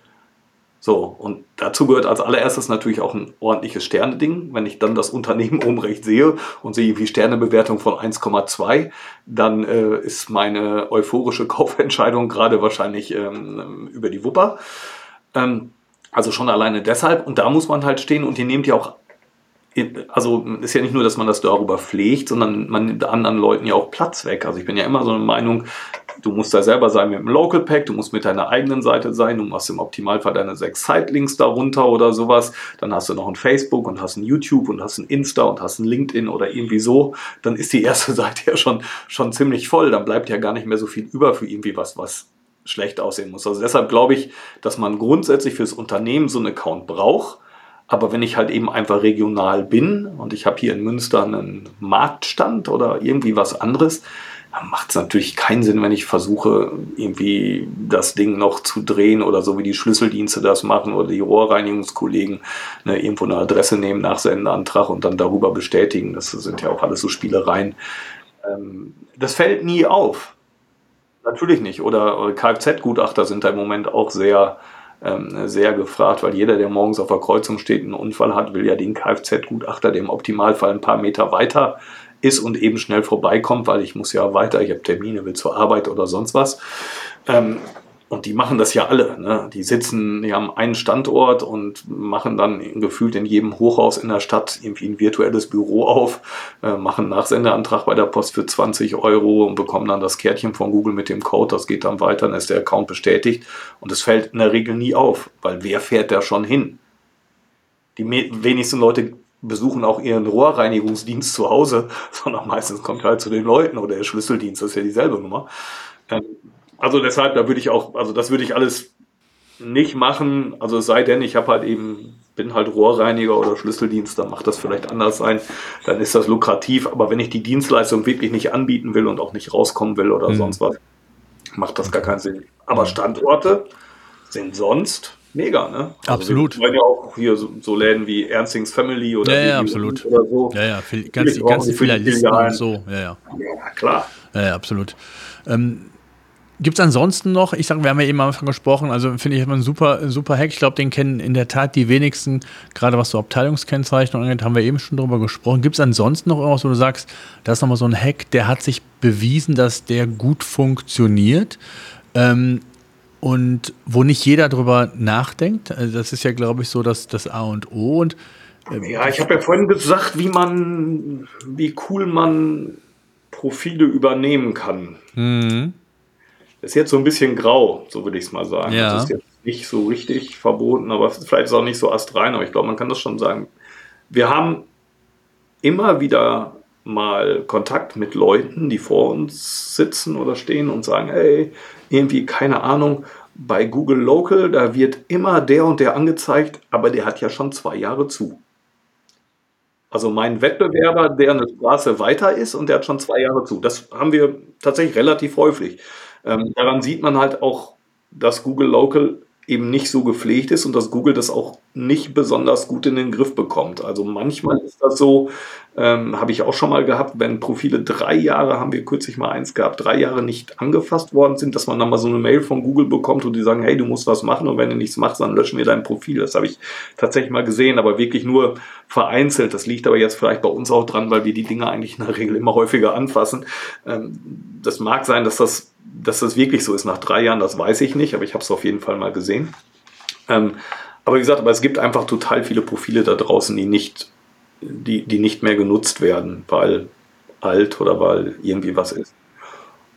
So, und dazu gehört als allererstes natürlich auch ein ordentliches Sterne-Ding. Wenn ich dann das Unternehmen [LAUGHS] oben rechts sehe und sehe wie Sternebewertung von 1,2, dann äh, ist meine euphorische [LAUGHS] Kaufentscheidung gerade wahrscheinlich ähm, über die Wupper. Ähm, also schon alleine deshalb. Und da muss man halt stehen und ihr nehmt ja auch also ist ja nicht nur, dass man das darüber pflegt, sondern man nimmt anderen Leuten ja auch Platz weg. Also ich bin ja immer so eine Meinung, du musst da selber sein mit dem Local Pack, du musst mit deiner eigenen Seite sein, du machst im Optimalfall deine sechs Sitelinks darunter oder sowas. Dann hast du noch ein Facebook und hast ein YouTube und hast ein Insta und hast ein LinkedIn oder irgendwie so. Dann ist die erste [LAUGHS] Seite ja schon, schon ziemlich voll. Dann bleibt ja gar nicht mehr so viel über für irgendwie was, was schlecht aussehen muss. Also deshalb glaube ich, dass man grundsätzlich fürs Unternehmen so einen Account braucht. Aber wenn ich halt eben einfach regional bin und ich habe hier in Münster einen Marktstand oder irgendwie was anderes, macht es natürlich keinen Sinn, wenn ich versuche, irgendwie das Ding noch zu drehen oder so wie die Schlüsseldienste das machen oder die Rohrreinigungskollegen ne, irgendwo eine Adresse nehmen, Nachsendeantrag und dann darüber bestätigen. Das sind ja auch alles so Spielereien. Ähm, das fällt nie auf. Natürlich nicht. Oder Kfz-Gutachter sind da im Moment auch sehr ähm, sehr gefragt, weil jeder, der morgens auf der Kreuzung steht, einen Unfall hat, will ja den Kfz-Gutachter, im Optimalfall ein paar Meter weiter ist und eben schnell vorbeikommt, weil ich muss ja weiter, ich habe Termine, will zur Arbeit oder sonst was. Ähm, und die machen das ja alle. Ne? Die sitzen, die haben einen Standort und machen dann gefühlt in jedem Hochhaus in der Stadt irgendwie ein virtuelles Büro auf, äh, machen Nachsendeantrag bei der Post für 20 Euro und bekommen dann das Kärtchen von Google mit dem Code. Das geht dann weiter, dann ist der Account bestätigt. Und es fällt in der Regel nie auf, weil wer fährt da schon hin? Die wenigsten Leute besuchen auch ihren Rohrreinigungsdienst zu Hause, [LAUGHS] sondern meistens kommt halt zu den Leuten oder der Schlüsseldienst, das ist ja dieselbe Nummer. Ähm, also deshalb, da würde ich auch, also das würde ich alles nicht machen. Also es sei denn, ich habe halt eben bin halt Rohrreiniger oder Schlüsseldienst, dann macht das vielleicht anders sein, dann ist das lukrativ. Aber wenn ich die Dienstleistung wirklich nicht anbieten will und auch nicht rauskommen will oder mhm. sonst was, macht das gar keinen Sinn. Aber Standorte sind sonst mega, ne? Also absolut. Wir ja auch hier so, so, Läden wie Ernstings Family oder, ja, ja, absolut. oder so. Ja, ja, viel, ganz, ganz viele Listen und so. Ja, ja. ja klar. Ja, ja absolut. Ähm, Gibt es ansonsten noch, ich sage, wir haben ja eben am Anfang gesprochen, also finde ich ein super, super Hack. Ich glaube, den kennen in der Tat die wenigsten, gerade was so Abteilungskennzeichnung angeht, haben wir eben schon drüber gesprochen. Gibt es ansonsten noch irgendwas, wo du sagst, das ist nochmal so ein Hack, der hat sich bewiesen, dass der gut funktioniert ähm, und wo nicht jeder drüber nachdenkt? Also das ist ja, glaube ich, so das, das A und O. Und, ähm, ja, ich habe ja vorhin gesagt, wie man, wie cool man Profile übernehmen kann. Mhm ist jetzt so ein bisschen grau, so würde ich es mal sagen. Ja. Das ist jetzt nicht so richtig verboten, aber vielleicht ist es auch nicht so astrein, aber ich glaube, man kann das schon sagen. Wir haben immer wieder mal Kontakt mit Leuten, die vor uns sitzen oder stehen und sagen, hey, irgendwie keine Ahnung, bei Google Local, da wird immer der und der angezeigt, aber der hat ja schon zwei Jahre zu. Also mein Wettbewerber, der eine Straße weiter ist und der hat schon zwei Jahre zu. Das haben wir tatsächlich relativ häufig. Ähm, daran sieht man halt auch, dass Google Local eben nicht so gepflegt ist und dass Google das auch nicht besonders gut in den Griff bekommt. Also manchmal ist das so, ähm, habe ich auch schon mal gehabt, wenn Profile drei Jahre, haben wir kürzlich mal eins gehabt, drei Jahre nicht angefasst worden sind, dass man dann mal so eine Mail von Google bekommt und die sagen, hey, du musst was machen und wenn du nichts machst, dann löschen wir dein Profil. Das habe ich tatsächlich mal gesehen, aber wirklich nur vereinzelt. Das liegt aber jetzt vielleicht bei uns auch dran, weil wir die Dinge eigentlich in der Regel immer häufiger anfassen. Ähm, das mag sein, dass das dass das wirklich so ist nach drei Jahren, das weiß ich nicht, aber ich habe es auf jeden Fall mal gesehen. Ähm, aber wie gesagt, aber es gibt einfach total viele Profile da draußen, die nicht, die, die nicht mehr genutzt werden, weil alt oder weil irgendwie was ist.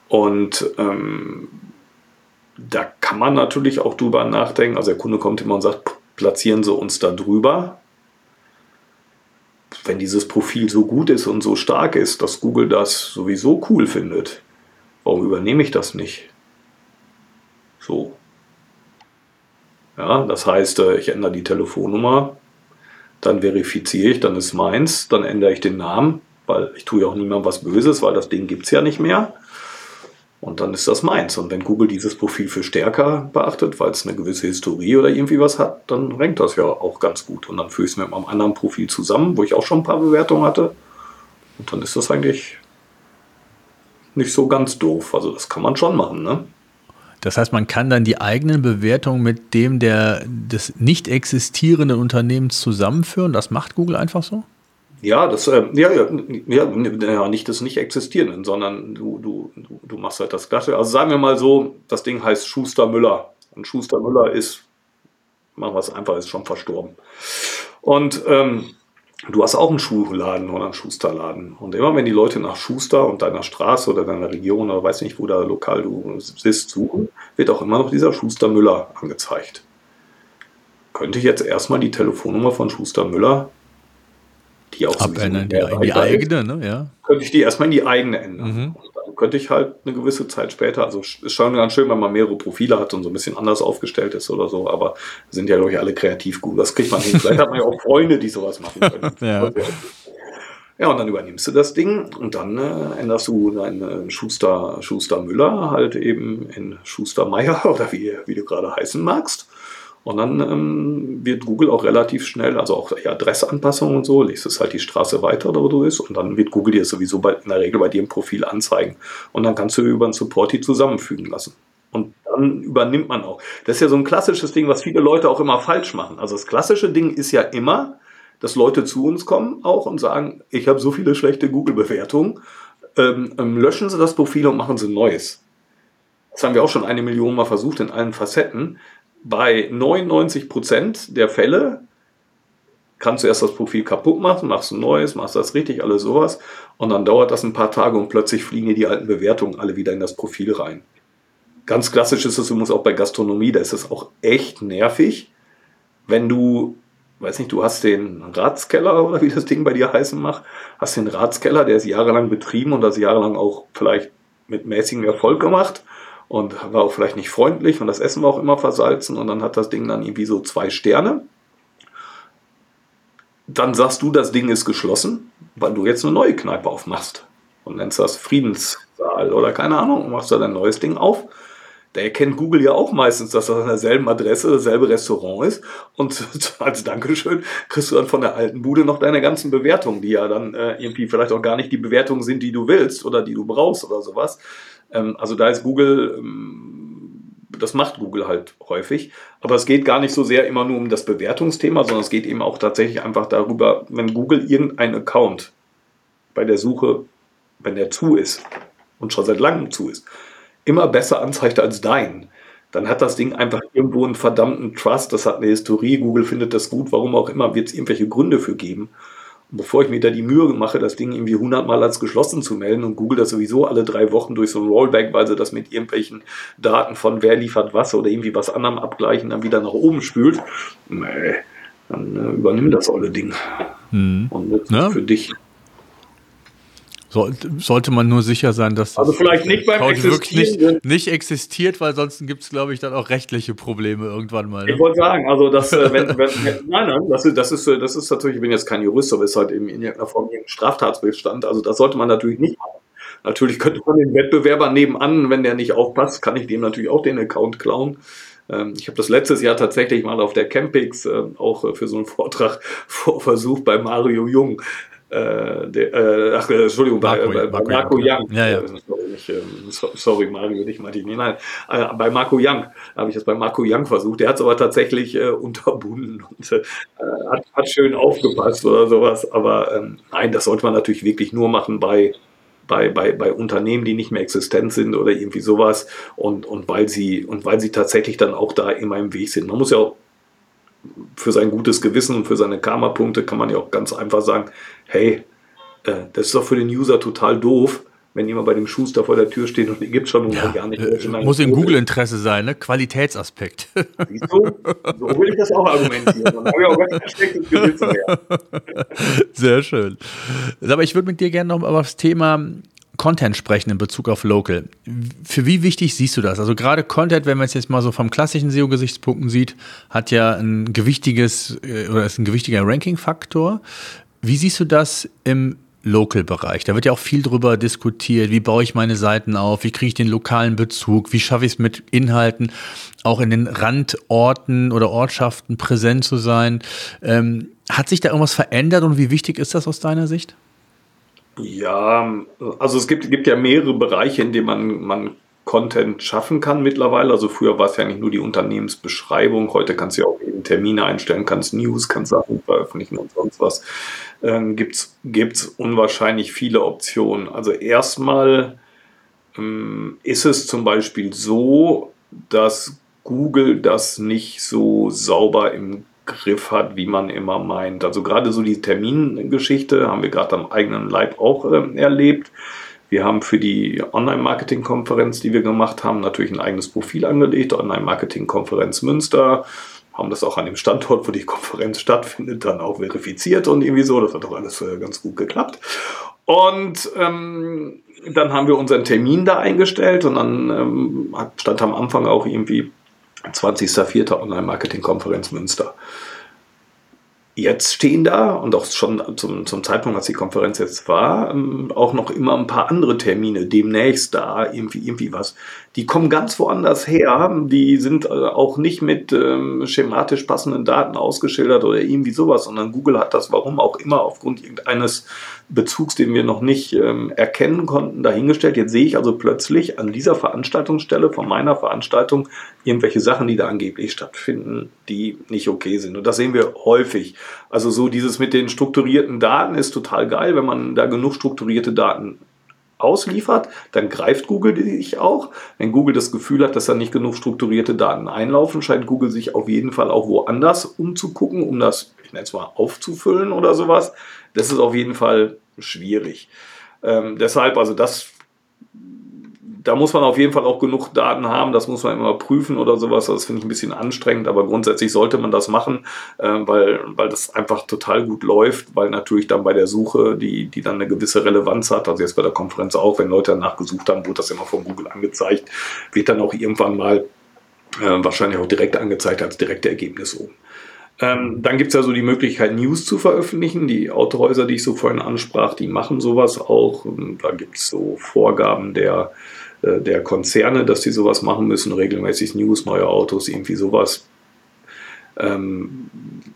Und ähm, da kann man natürlich auch drüber nachdenken. Also der Kunde kommt immer und sagt, platzieren Sie uns da drüber. Wenn dieses Profil so gut ist und so stark ist, dass Google das sowieso cool findet, warum übernehme ich das nicht? So. Ja, das heißt, äh, ich ändere die Telefonnummer, dann verifiziere ich, dann ist meins, dann ändere ich den Namen, weil ich tue ja auch niemandem was Böses, weil das Ding gibt es ja nicht mehr. Und dann ist das meins. Und wenn Google dieses Profil für stärker beachtet, weil es eine gewisse Historie oder irgendwie was hat, dann rankt das ja auch ganz gut. Und dann führe ich es mit einem anderen Profil zusammen, wo ich auch schon ein paar Bewertungen hatte. Und dann ist das eigentlich nicht so ganz doof. Also das kann man schon machen, ne? Das heißt, man kann dann die eigenen Bewertungen mit dem der, des nicht existierenden Unternehmens zusammenführen. Das macht Google einfach so? Ja, das, äh, ja, ja, ja, nicht des nicht existierenden, sondern du, du, du machst halt das Gleiche. Also sagen wir mal so, das Ding heißt Schuster Müller. Und Schuster Müller ist, machen wir es einfach, ist schon verstorben. Und ähm, du hast auch einen Schuhladen oder einen Schusterladen. Und immer wenn die Leute nach Schuster und deiner Straße oder deiner Region oder weiß nicht, wo da lokal du bist, suchen, wird auch immer noch dieser Schuster Müller angezeigt. Könnte ich jetzt erstmal die Telefonnummer von Schuster Müller, die auch Abändern, die, in die eigene, ne? Ja. Könnte ich die erstmal in die eigene ändern. Mhm könnte ich halt eine gewisse Zeit später, also ist schon ganz schön, wenn man mehrere Profile hat und so ein bisschen anders aufgestellt ist oder so, aber sind ja, glaube ich, alle kreativ gut. Das kriegt man hin. Vielleicht hat man ja auch Freunde, die sowas machen können. [LAUGHS] ja. Ja, und dann übernimmst du das Ding und dann äh, änderst du deinen Schuster, Schuster Müller halt eben in Schuster Meier [LAUGHS] oder wie, wie du gerade heißen magst. Und dann ähm, wird Google auch relativ schnell, also auch die Adressanpassung und so, legst es halt die Straße weiter, wo du bist, und dann wird Google dir sowieso bei, in der Regel bei dir im Profil anzeigen. Und dann kannst du über einen Support die zusammenfügen lassen. Und dann übernimmt man auch. Das ist ja so ein klassisches Ding, was viele Leute auch immer falsch machen. Also das klassische Ding ist ja immer, dass Leute zu uns kommen auch und sagen, ich habe so viele schlechte Google-Bewertungen, ähm, ähm, löschen Sie das Profil und machen Sie ein neues. Das haben wir auch schon eine Million Mal versucht in allen Facetten bei 99 Prozent der Fälle kannst du erst das Profil kaputt machen, machst ein neues, machst das richtig, alles sowas. Und dann dauert das ein paar Tage und plötzlich fliegen dir die alten Bewertungen alle wieder in das Profil rein. Ganz klassisch ist es übrigens auch bei Gastronomie, da ist es auch echt nervig, wenn du, weiß nicht, du hast den Ratskeller oder wie das Ding bei dir heißen macht, hast den Ratskeller, der ist jahrelang betrieben und das jahrelang auch vielleicht mit mäßigem Erfolg gemacht und war auch vielleicht nicht freundlich und das Essen war auch immer versalzen und dann hat das Ding dann irgendwie so zwei Sterne. dann sagst du, das Ding ist geschlossen, weil du jetzt eine neue Kneipe aufmachst und nennst das Friedenssaal oder keine Ahnung, und machst da dein neues Ding auf. Da erkennt Google ja auch meistens, dass das an derselben Adresse dasselbe Restaurant ist. Und [LAUGHS] als Dankeschön kriegst du dann von der alten Bude noch deine ganzen Bewertungen, die ja dann äh, irgendwie vielleicht auch gar nicht die Bewertungen sind, die du willst oder die du brauchst oder sowas. Ähm, also da ist Google, ähm, das macht Google halt häufig. Aber es geht gar nicht so sehr immer nur um das Bewertungsthema, sondern es geht eben auch tatsächlich einfach darüber, wenn Google irgendein Account bei der Suche, wenn der zu ist und schon seit langem zu ist, immer besser anzeigt als dein, dann hat das Ding einfach irgendwo einen verdammten Trust, das hat eine Historie, Google findet das gut, warum auch immer, wird es irgendwelche Gründe für geben. Bevor ich mir da die Mühe mache, das Ding irgendwie 100 Mal als geschlossen zu melden und Google das sowieso alle drei Wochen durch so ein Rollback, weil sie das mit irgendwelchen Daten von wer liefert was oder irgendwie was anderem abgleichen, dann wieder nach oben spült, nee, dann äh, übernimm das olle Ding. Hm. Und ja. für dich. Sollte man nur sicher sein, dass also vielleicht nicht beim Account wirklich nicht, nicht, existiert, weil sonst gibt es, glaube ich, dann auch rechtliche Probleme irgendwann mal. Ne? Ich wollte sagen, also das, äh, [LAUGHS] wenn, wenn, nein, nein, das ist, das ist, äh, das ist natürlich, ich bin jetzt kein Jurist, aber es ist halt in, in irgendeiner Form ein Straftatsbestand. Also das sollte man natürlich nicht machen. Natürlich könnte man den Wettbewerber nebenan, wenn der nicht aufpasst, kann ich dem natürlich auch den Account klauen. Ähm, ich habe das letztes Jahr tatsächlich mal auf der Campix äh, auch für so einen Vortrag [LAUGHS] versucht bei Mario Jung der, äh, ach, äh, Entschuldigung, Marco, bei, bei, bei Marco, Young. Ja, ja. Äh, sorry, nicht, äh, sorry, Mario, nicht Martin. Nein, äh, bei Marco Young habe ich es bei Marco Young versucht. Der hat es aber tatsächlich äh, unterbunden und äh, hat, hat schön aufgepasst oder sowas. Aber ähm, nein, das sollte man natürlich wirklich nur machen bei bei, bei, bei Unternehmen, die nicht mehr existent sind oder irgendwie sowas und, und weil sie und weil sie tatsächlich dann auch da immer im Weg sind. Man muss ja auch für sein gutes Gewissen und für seine Karma-Punkte kann man ja auch ganz einfach sagen, hey, äh, das ist doch für den User total doof, wenn jemand bei dem Schuster vor der Tür steht und den gibt es schon ja, gar nicht. Äh, muss in Google-Interesse sein, ne? Qualitätsaspekt. Wieso? So will ich das auch argumentieren. Dann habe ich auch gar kein schlechtes Gewissen mehr. [LAUGHS] Sehr schön. Aber ich würde mit dir gerne noch über das Thema Content sprechen in Bezug auf Local. Für wie wichtig siehst du das? Also gerade Content, wenn man es jetzt mal so vom klassischen SEO-Gesichtspunkten sieht, hat ja ein gewichtiges äh, oder ist ein gewichtiger Ranking-Faktor. Wie siehst du das im Local-Bereich? Da wird ja auch viel drüber diskutiert. Wie baue ich meine Seiten auf? Wie kriege ich den lokalen Bezug? Wie schaffe ich es mit Inhalten auch in den Randorten oder Ortschaften präsent zu sein? Ähm, hat sich da irgendwas verändert und wie wichtig ist das aus deiner Sicht? Ja, also es gibt, gibt ja mehrere Bereiche, in denen man, man Content schaffen kann mittlerweile. Also früher war es ja nicht nur die Unternehmensbeschreibung, heute kannst du ja auch eben Termine einstellen, kannst News, kannst Sachen veröffentlichen und sonst was. Ähm, Gibt es unwahrscheinlich viele Optionen. Also erstmal ähm, ist es zum Beispiel so, dass Google das nicht so sauber im Griff hat, wie man immer meint. Also gerade so die Termingeschichte haben wir gerade am eigenen Leib auch äh, erlebt. Wir haben für die Online-Marketing-Konferenz, die wir gemacht haben, natürlich ein eigenes Profil angelegt, Online-Marketing-Konferenz Münster, haben das auch an dem Standort, wo die Konferenz stattfindet, dann auch verifiziert und irgendwie so. Das hat doch alles äh, ganz gut geklappt. Und ähm, dann haben wir unseren Termin da eingestellt und dann ähm, stand am Anfang auch irgendwie 20.04. Online-Marketing-Konferenz Münster. Jetzt stehen da und auch schon zum, zum Zeitpunkt, als die Konferenz jetzt war, ähm, auch noch immer ein paar andere Termine, demnächst da, irgendwie, irgendwie was. Die kommen ganz woanders her, die sind äh, auch nicht mit ähm, schematisch passenden Daten ausgeschildert oder irgendwie sowas, sondern Google hat das, warum auch immer, aufgrund irgendeines Bezugs, den wir noch nicht ähm, erkennen konnten, dahingestellt. Jetzt sehe ich also plötzlich an dieser Veranstaltungsstelle von meiner Veranstaltung irgendwelche Sachen, die da angeblich stattfinden, die nicht okay sind. Und das sehen wir häufig. Also so dieses mit den strukturierten Daten ist total geil, wenn man da genug strukturierte Daten ausliefert, dann greift Google sich auch. Wenn Google das Gefühl hat, dass da nicht genug strukturierte Daten einlaufen, scheint Google sich auf jeden Fall auch woanders umzugucken, um das, ich nenne es mal, aufzufüllen oder sowas. Das ist auf jeden Fall schwierig. Ähm, deshalb, also das da muss man auf jeden Fall auch genug Daten haben, das muss man immer prüfen oder sowas. Das finde ich ein bisschen anstrengend, aber grundsätzlich sollte man das machen, äh, weil, weil das einfach total gut läuft, weil natürlich dann bei der Suche, die, die dann eine gewisse Relevanz hat, also jetzt bei der Konferenz auch, wenn Leute danach gesucht haben, wurde das immer von Google angezeigt, wird dann auch irgendwann mal äh, wahrscheinlich auch direkt angezeigt als direkte Ergebnis oben. Ähm, dann gibt es ja so die Möglichkeit, News zu veröffentlichen. Die Autohäuser, die ich so vorhin ansprach, die machen sowas auch. Da gibt es so Vorgaben der, der Konzerne, dass die sowas machen müssen, regelmäßig News, neue Autos, irgendwie sowas. Ähm,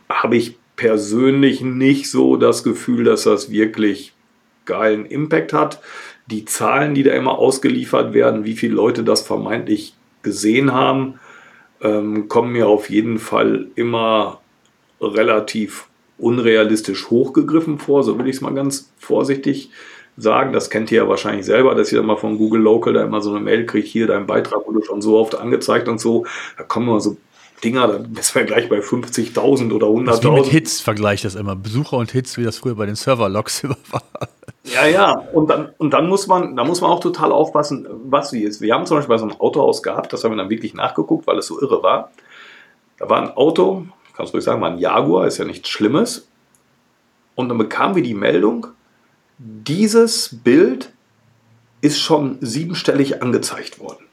Habe ich persönlich nicht so das Gefühl, dass das wirklich geilen Impact hat. Die Zahlen, die da immer ausgeliefert werden, wie viele Leute das vermeintlich gesehen haben, ähm, kommen mir auf jeden Fall immer relativ unrealistisch hochgegriffen vor, so will ich es mal ganz vorsichtig sagen. Das kennt ihr ja wahrscheinlich selber, dass ihr mal von Google Local da immer so eine Mail kriegt, hier dein Beitrag wurde schon so oft angezeigt und so. Da kommen immer so Dinger, da ist man gleich bei 50.000 oder 100.000. Wie mit Hits vergleicht das immer. Besucher und Hits, wie das früher bei den Server-Logs [LAUGHS] war. Ja, ja, und dann, und dann muss man, da muss man auch total aufpassen, was wie ist. Wir haben zum Beispiel bei so einem Autohaus gehabt, das haben wir dann wirklich nachgeguckt, weil es so irre war. Da war ein Auto, kannst du ruhig sagen, war ein Jaguar, ist ja nichts Schlimmes. Und dann bekamen wir die Meldung, dieses Bild ist schon siebenstellig angezeigt worden.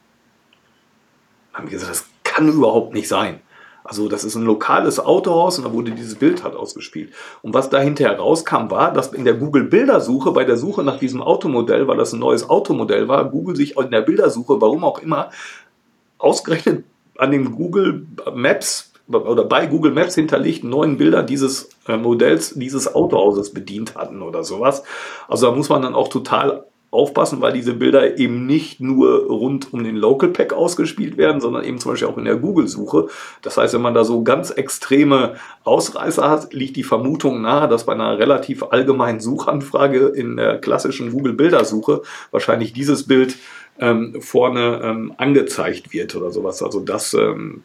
Dann haben wir gesagt, das kann überhaupt nicht sein. Also das ist ein lokales Autohaus und da wurde dieses Bild halt ausgespielt. Und was da hinterher rauskam, war, dass in der Google-Bildersuche, bei der Suche nach diesem Automodell, weil das ein neues Automodell war, Google sich in der Bildersuche, warum auch immer, ausgerechnet an den Google Maps oder bei Google Maps hinterlegten neuen Bildern dieses äh, Modells dieses Autohauses bedient hatten oder sowas. Also da muss man dann auch total aufpassen, weil diese Bilder eben nicht nur rund um den Local Pack ausgespielt werden, sondern eben zum Beispiel auch in der Google-Suche. Das heißt, wenn man da so ganz extreme Ausreißer hat, liegt die Vermutung nahe, dass bei einer relativ allgemeinen Suchanfrage in der klassischen Google-Bildersuche wahrscheinlich dieses Bild ähm, vorne ähm, angezeigt wird oder sowas. Also das ähm,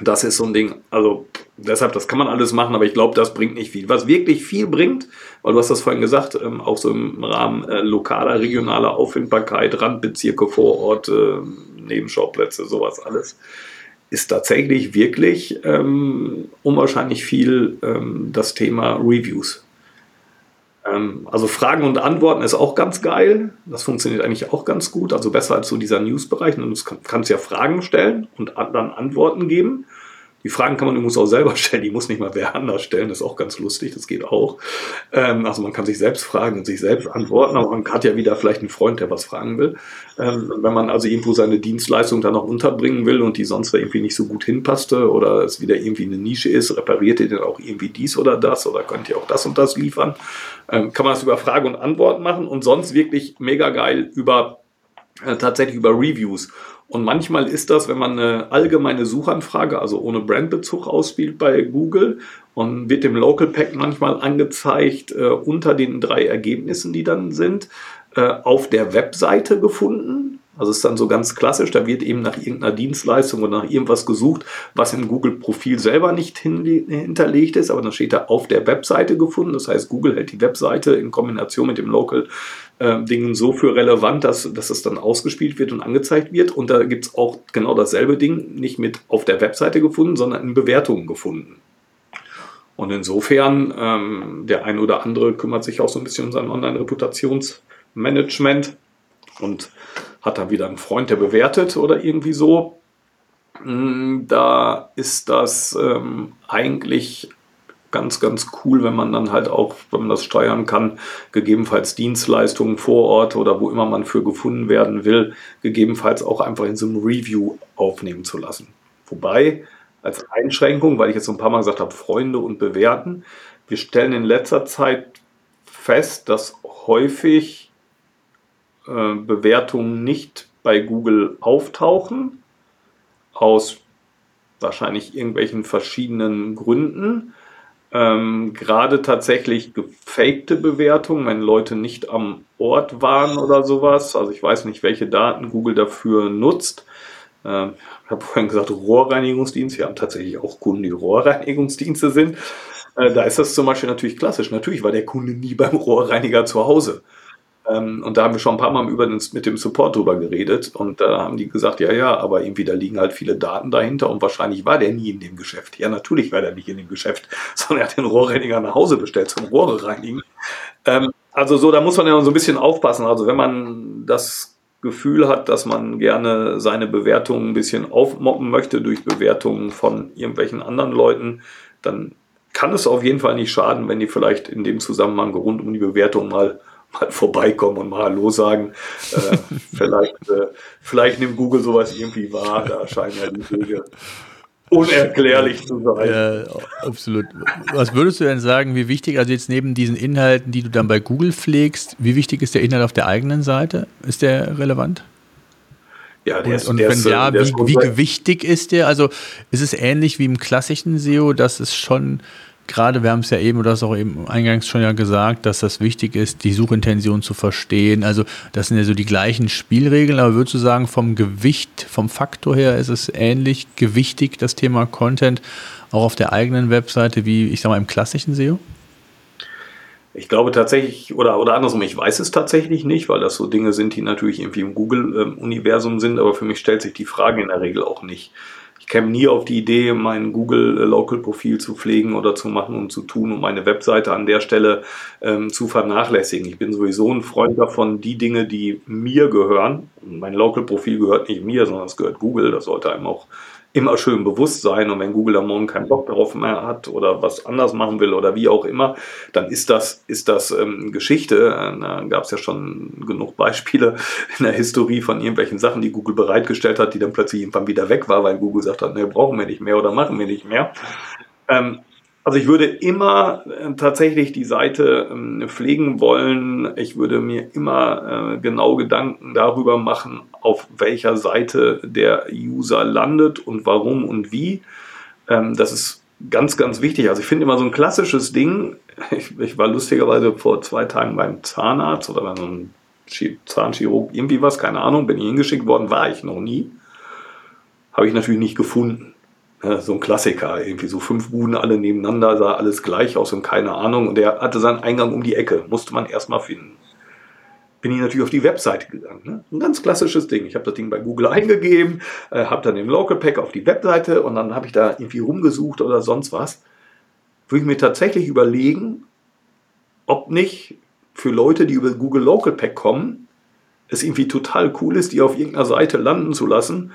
das ist so ein Ding, also deshalb, das kann man alles machen, aber ich glaube, das bringt nicht viel. Was wirklich viel bringt, weil du hast das vorhin gesagt, ähm, auch so im Rahmen äh, lokaler, regionaler Auffindbarkeit, Randbezirke vor Ort, äh, Nebenschauplätze, sowas alles, ist tatsächlich wirklich ähm, unwahrscheinlich viel ähm, das Thema Reviews. Ähm, also Fragen und Antworten ist auch ganz geil. Das funktioniert eigentlich auch ganz gut. Also besser als so dieser News-Bereich. Du kannst ja Fragen stellen und dann Antworten geben. Die Fragen kann man übrigens auch selber stellen, die muss nicht mal wer anders stellen, das ist auch ganz lustig, das geht auch. Ähm, also man kann sich selbst fragen und sich selbst antworten, aber man hat ja wieder vielleicht einen Freund, der was fragen will. Ähm, wenn man also irgendwo seine Dienstleistung dann noch unterbringen will und die sonst irgendwie nicht so gut hinpasste oder es wieder irgendwie eine Nische ist, repariert ihr denn auch irgendwie dies oder das oder könnt ihr auch das und das liefern, ähm, kann man das über Frage und Antwort machen und sonst wirklich mega geil über äh, tatsächlich über Reviews. Und manchmal ist das, wenn man eine allgemeine Suchanfrage, also ohne Brandbezug ausspielt bei Google und wird dem Local Pack manchmal angezeigt äh, unter den drei Ergebnissen, die dann sind, äh, auf der Webseite gefunden. Also ist dann so ganz klassisch, da wird eben nach irgendeiner Dienstleistung oder nach irgendwas gesucht, was im Google-Profil selber nicht hinterlegt ist, aber dann steht da auf der Webseite gefunden. Das heißt, Google hält die Webseite in Kombination mit dem Local äh, Dingen so für relevant, dass, dass es dann ausgespielt wird und angezeigt wird. Und da gibt es auch genau dasselbe Ding, nicht mit auf der Webseite gefunden, sondern in Bewertungen gefunden. Und insofern, ähm, der ein oder andere kümmert sich auch so ein bisschen um sein Online-Reputationsmanagement und hat dann wieder einen Freund, der bewertet oder irgendwie so. Mm, da ist das ähm, eigentlich ganz, ganz cool, wenn man dann halt auch, wenn man das steuern kann, gegebenenfalls Dienstleistungen vor Ort oder wo immer man für gefunden werden will, gegebenenfalls auch einfach in so einem Review aufnehmen zu lassen. Wobei, als Einschränkung, weil ich jetzt so ein paar Mal gesagt habe, Freunde und bewerten, wir stellen in letzter Zeit fest, dass häufig äh, Bewertungen nicht bei Google auftauchen, aus wahrscheinlich irgendwelchen verschiedenen Gründen. Ähm, Gerade tatsächlich gefakte Bewertungen, wenn Leute nicht am Ort waren oder sowas. Also ich weiß nicht, welche Daten Google dafür nutzt. Ähm, ich habe vorhin gesagt, Rohrreinigungsdienst. Wir haben tatsächlich auch Kunden, die Rohrreinigungsdienste sind. Äh, da ist das zum Beispiel natürlich klassisch. Natürlich war der Kunde nie beim Rohrreiniger zu Hause. Ähm, und da haben wir schon ein paar Mal über den, mit dem Support drüber geredet und da haben die gesagt, ja, ja, aber irgendwie da liegen halt viele Daten dahinter und wahrscheinlich war der nie in dem Geschäft. Ja, natürlich war der nicht in dem Geschäft, [LAUGHS] sondern er hat den Rohrreiniger nach Hause bestellt zum Rohre reinigen. Ähm, also so, da muss man ja so ein bisschen aufpassen. Also wenn man das Gefühl hat, dass man gerne seine Bewertungen ein bisschen aufmoppen möchte durch Bewertungen von irgendwelchen anderen Leuten, dann kann es auf jeden Fall nicht schaden, wenn die vielleicht in dem Zusammenhang rund um die Bewertung mal mal vorbeikommen und mal Hallo sagen. Äh, [LAUGHS] vielleicht, äh, vielleicht nimmt Google sowas irgendwie wahr, da scheinen ja die Wege unerklärlich zu sein. Ja, absolut. Was würdest du denn sagen, wie wichtig, also jetzt neben diesen Inhalten, die du dann bei Google pflegst, wie wichtig ist der Inhalt auf der eigenen Seite? Ist der relevant? Ja, der und, ist, und der wenn ist, ja, wie, wie gewichtig ist der? Also ist es ähnlich wie im klassischen SEO, dass es schon gerade, wir haben es ja eben, oder hast auch eben eingangs schon ja gesagt, dass das wichtig ist, die Suchintention zu verstehen. Also das sind ja so die gleichen Spielregeln, aber würdest du sagen, vom Gewicht, vom Faktor her ist es ähnlich gewichtig, das Thema Content, auch auf der eigenen Webseite, wie ich sag mal im klassischen SEO? Ich glaube tatsächlich, oder, oder andersrum, ich weiß es tatsächlich nicht, weil das so Dinge sind, die natürlich irgendwie im Google-Universum sind, aber für mich stellt sich die Frage in der Regel auch nicht käme nie auf die Idee, mein Google Local Profil zu pflegen oder zu machen und zu tun, um meine Webseite an der Stelle ähm, zu vernachlässigen. Ich bin sowieso ein Freund davon, die Dinge, die mir gehören, mein Local Profil gehört nicht mir, sondern es gehört Google, das sollte einem auch immer schön bewusst sein. Und wenn Google am Morgen keinen Bock darauf mehr hat oder was anders machen will oder wie auch immer, dann ist das, ist das ähm, Geschichte. Da gab es ja schon genug Beispiele [LAUGHS] in der Historie von irgendwelchen Sachen, die Google bereitgestellt hat, die dann plötzlich irgendwann wieder weg war, weil Google sagt hat, ne, brauchen wir nicht mehr oder machen wir nicht mehr. Ähm, also ich würde immer äh, tatsächlich die Seite äh, pflegen wollen. Ich würde mir immer äh, genau Gedanken darüber machen, auf welcher Seite der User landet und warum und wie. Ähm, das ist ganz, ganz wichtig. Also ich finde immer so ein klassisches Ding. [LAUGHS] Ich, ich, war lustigerweise vor zwei Tagen beim Zahnarzt oder bei einem Zahnchirurg, irgendwie was, keine Ahnung, bin ich hingeschickt worden, war ich noch nie. Habe ich natürlich nicht gefunden. Ja, so ein Klassiker, irgendwie so fünf Buden alle nebeneinander, sah alles gleich aus und keine Ahnung. Und der hatte seinen Eingang um die Ecke, musste man erstmal finden. Bin ich natürlich auf die Webseite gegangen. Ne? Ein ganz klassisches Ding. Ich habe das Ding bei Google eingegeben, äh, habe dann den Local Pack auf die Webseite und dann habe ich da irgendwie rumgesucht oder sonst was. Würde ich mir tatsächlich überlegen, ob nicht für Leute, die über Google Local Pack kommen, es irgendwie total cool ist, die auf irgendeiner Seite landen zu lassen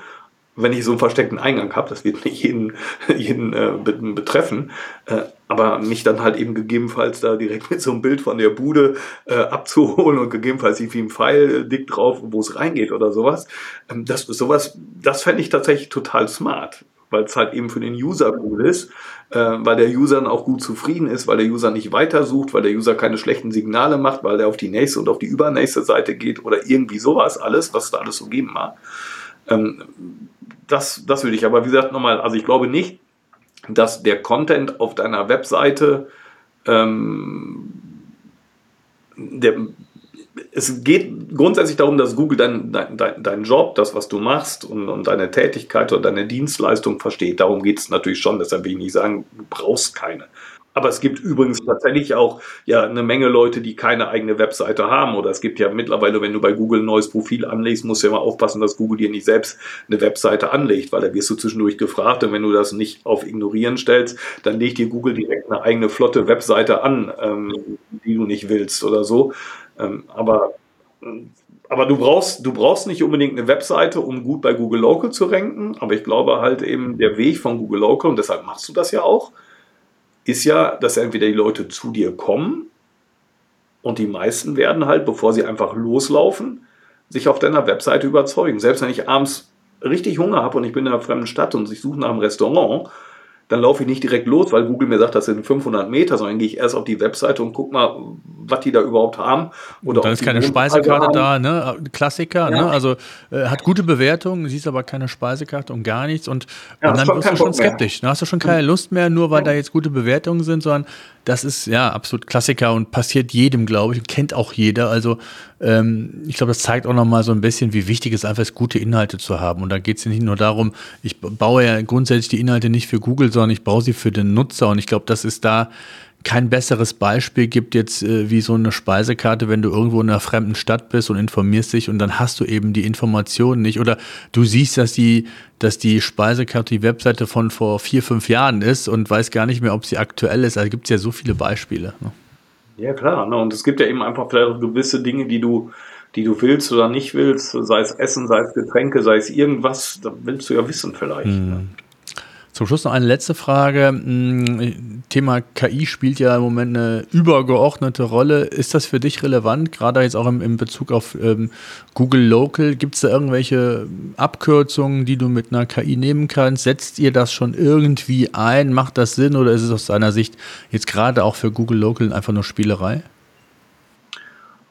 wenn ich so einen versteckten Eingang habe, das wird nicht jeden, [LAUGHS] jeden äh, betreffen, äh, aber mich dann halt eben gegebenenfalls da direkt mit so einem Bild von der Bude äh, abzuholen und gegebenenfalls irgendwie ein Pfeil dick drauf, wo es reingeht oder sowas, ähm, das sowas, das fände ich tatsächlich total smart, weil es halt eben für den User cool ist, äh, weil der User dann auch gut zufrieden ist, weil der User nicht weitersucht, weil der User keine schlechten Signale macht, weil er auf die nächste und auf die übernächste Seite geht oder irgendwie sowas alles, was da alles so geben mag. Ähm, das, das würde ich aber, wie gesagt, nochmal, also ich glaube nicht, dass der Content auf deiner Webseite, ähm, der, es geht grundsätzlich darum, dass Google deinen dein, dein, dein Job, das, was du machst und, und deine Tätigkeit oder deine Dienstleistung versteht. Darum geht es natürlich schon. Deshalb will ich nicht sagen, du brauchst keine. Aber es gibt übrigens tatsächlich auch ja eine Menge Leute, die keine eigene Webseite haben. Oder es gibt ja mittlerweile, wenn du bei Google ein neues Profil anlegst, musst du ja mal aufpassen, dass Google dir nicht selbst eine Webseite anlegt, weil da wirst du zwischendurch gefragt. Und wenn du das nicht auf Ignorieren stellst, dann legt dir Google direkt eine eigene flotte Webseite an, ähm, die du nicht willst oder so. Ähm, aber aber du brauchst, du brauchst nicht unbedingt eine Webseite, um gut bei Google Local zu ranken. Aber ich glaube halt eben, der Weg von Google Local, und deshalb machst du das ja auch, ist ja, dass entweder die Leute zu dir kommen und die meisten werden halt, bevor sie einfach loslaufen, sich auf deiner Webseite überzeugen. Selbst wenn ich abends richtig Hunger habe und ich bin in einer fremden Stadt und ich suche nach einem Restaurant, dann laufe ich nicht direkt los, weil Google mir sagt, das sind 500 Meter, sondern gehe ich erst auf die Webseite und gucke mal, was die da überhaupt haben. Oder dann ist keine Speisekarte da, ne? Klassiker, ja. ne? Also äh, hat gute Bewertungen, siehst aber keine Speisekarte und gar nichts und, ja, und dann bist du schon skeptisch. Dann hast du schon keine Lust mehr, nur weil da jetzt gute Bewertungen sind, sondern das ist ja absolut Klassiker und passiert jedem, glaube ich, und kennt auch jeder. Also ähm, ich glaube, das zeigt auch nochmal so ein bisschen, wie wichtig es einfach ist, gute Inhalte zu haben. Und da geht es nicht nur darum, ich baue ja grundsätzlich die Inhalte nicht für Google, sondern ich baue sie für den Nutzer. Und ich glaube, das ist da kein besseres Beispiel gibt jetzt äh, wie so eine Speisekarte, wenn du irgendwo in einer fremden Stadt bist und informierst dich und dann hast du eben die Informationen nicht oder du siehst, dass die, dass die Speisekarte die Webseite von vor vier, fünf Jahren ist und weißt gar nicht mehr, ob sie aktuell ist. Also gibt es ja so viele Beispiele. Ne? Ja, klar. Ne? Und es gibt ja eben einfach vielleicht gewisse Dinge, die du, die du willst oder nicht willst, sei es Essen, sei es Getränke, sei es irgendwas, da willst du ja wissen vielleicht. Mhm. Ne? Zum Schluss noch eine letzte Frage. Hm, Thema KI spielt ja im Moment eine übergeordnete Rolle. Ist das für dich relevant, gerade jetzt auch im, Bezug auf ähm, Google Local? Gibt es da irgendwelche Abkürzungen, die du mit einer KI nehmen kannst? Setzt ihr das schon irgendwie ein? Macht das Sinn oder ist es aus deiner Sicht jetzt gerade auch für Google Local einfach nur Spielerei?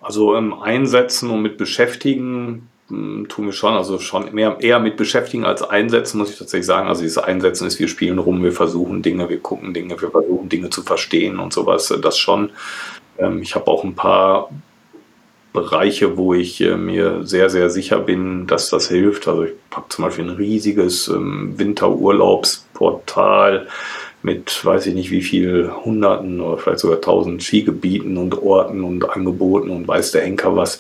Also ähm, einsetzen und mit beschäftigen tun wir schon, also schon mehr, eher mit beschäftigen als einsetzen, muss ich tatsächlich sagen. Also dieses Einsetzen ist, wir spielen rum, wir versuchen Dinge, wir gucken Dinge, wir versuchen Dinge zu verstehen und sowas, äh, das schon. Ähm, ich habe auch ein paar Bereiche, wo ich äh, mir sehr, sehr sicher bin, dass das hilft. Also ich habe zum Beispiel ein riesiges ähm, Winterurlaubsportal mit weiß ich nicht wie viel Hunderten oder vielleicht sogar tausend Skigebieten und Orten und Angeboten und weiß der Enker was.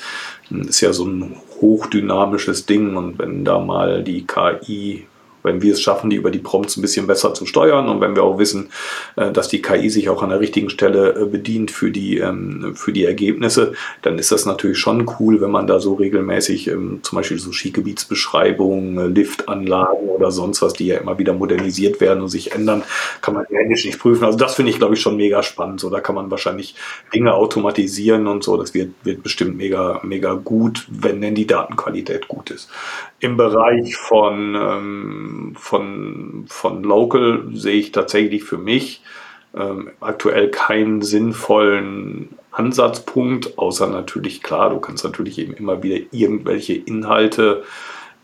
Das ist ja so ein hochdynamisches Ding. Und wenn da mal die KI wenn wir es schaffen, die über die Prompts ein bisschen besser zu steuern und wenn wir auch wissen, äh, dass die KI sich auch an der richtigen Stelle äh, bedient für die, ähm, für die Ergebnisse, dann ist das natürlich schon cool, wenn man da so regelmäßig ähm, zum Beispiel so Skigebietsbeschreibungen, äh, Liftanlagen oder sonst was, die ja immer wieder modernisiert werden und sich ändern, kann man händisch nicht prüfen. Also das finde ich, glaube ich, schon mega spannend. So, da kann man wahrscheinlich Dinge automatisieren und so. Das wird, wird bestimmt mega, mega gut, wenn denn die Datenqualität gut ist. Im Bereich von, ähm, von, von Local sehe ich tatsächlich für mich ähm, aktuell keinen sinnvollen Ansatzpunkt, außer natürlich, klar, du kannst natürlich eben immer wieder irgendwelche Inhalte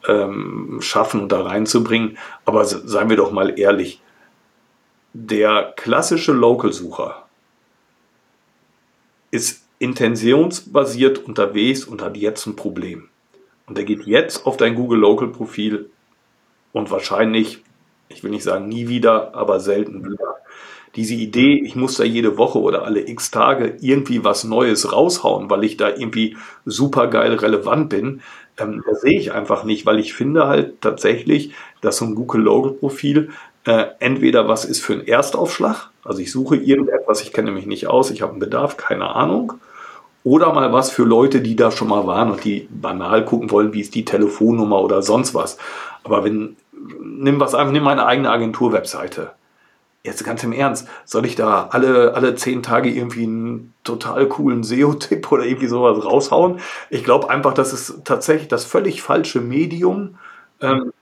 ähm, schaffen und da reinzubringen. Aber seien wir doch mal ehrlich, der klassische Local-Sucher ist intentionsbasiert unterwegs und hat jetzt ein Problem. Und der geht jetzt auf dein Google Local Profil und wahrscheinlich, ich will nicht sagen nie wieder, aber selten wieder. Diese Idee, ich muss da jede Woche oder alle x Tage irgendwie was Neues raushauen, weil ich da irgendwie super geil relevant bin, ähm, das sehe ich einfach nicht, weil ich finde halt tatsächlich, dass so ein Google Local Profil äh, entweder was ist für einen Erstaufschlag, also ich suche irgendetwas, ich kenne mich nicht aus, ich habe einen Bedarf, keine Ahnung, oder mal was für Leute, die da schon mal waren und die banal gucken wollen, wie ist die Telefonnummer oder sonst was. Aber wenn, nimm was einfach, nimm meine eigene Agentur-Webseite. Jetzt ganz im Ernst, soll ich da alle, alle zehn Tage irgendwie einen total coolen SEO-Tipp oder irgendwie sowas raushauen? Ich glaube einfach, das ist tatsächlich das völlig falsche Medium, ähm,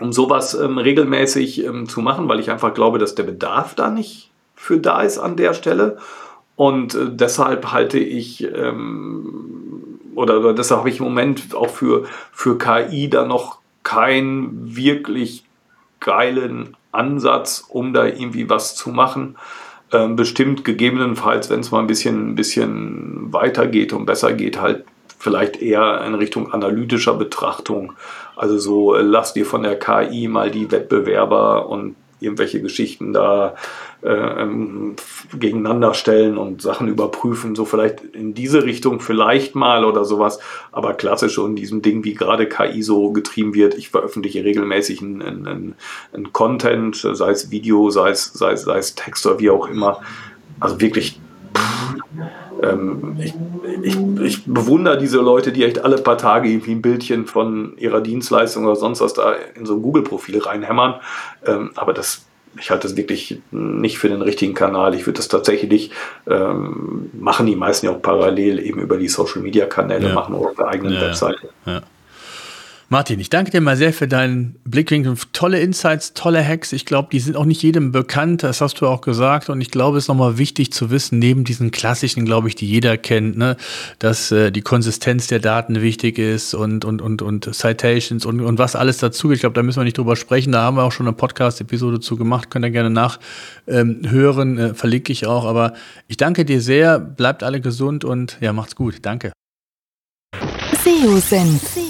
um sowas ähm, regelmäßig ähm, zu machen, weil ich einfach glaube, dass der Bedarf da nicht für da ist an der Stelle. Und äh, deshalb halte ich, ähm, oder, oder deshalb habe ich im Moment auch für, für KI da noch keinen wirklich geilen Ansatz, um da irgendwie was zu machen. Ähm, bestimmt gegebenenfalls, wenn es mal ein bisschen, ein bisschen weiter geht und besser geht, halt vielleicht eher in Richtung analytischer Betrachtung. Also so, äh, lass dir von der KI mal die Wettbewerber und irgendwelche Geschichten da äh, ähm, gegeneinander stellen und Sachen überprüfen, so vielleicht in diese Richtung vielleicht mal oder sowas, aber klassisch in diesem Ding, wie gerade KI so getrieben wird. Ich veröffentliche regelmäßig einen, einen, einen Content, sei es Video, sei es, sei, es, sei es Text oder wie auch immer. Also wirklich ähm, ich, ich, ich, bewundere diese Leute, die echt alle paar Tage irgendwie ein Bildchen von ihrer Dienstleistung oder sonst was da in so ein Google-Profil reinhämmern. Ähm, aber das, ich halte das wirklich nicht für den richtigen Kanal. Ich würde das tatsächlich ähm, machen, die meisten ja auch parallel eben über die Social-Media-Kanäle ja. machen oder auf der eigenen ja, Webseite. Ja. Martin, ich danke dir mal sehr für deinen Blickwinkel. Tolle Insights, tolle Hacks. Ich glaube, die sind auch nicht jedem bekannt. Das hast du auch gesagt. Und ich glaube, es ist nochmal wichtig zu wissen, neben diesen klassischen, glaube ich, die jeder kennt, ne, dass äh, die Konsistenz der Daten wichtig ist und, und, und, und Citations und, und was alles dazu. Ich glaube, da müssen wir nicht drüber sprechen. Da haben wir auch schon eine Podcast-Episode zu gemacht. Könnt ihr gerne nachhören. Ähm, äh, verlinke ich auch. Aber ich danke dir sehr. Bleibt alle gesund und ja, macht's gut. Danke. SEO-Senf.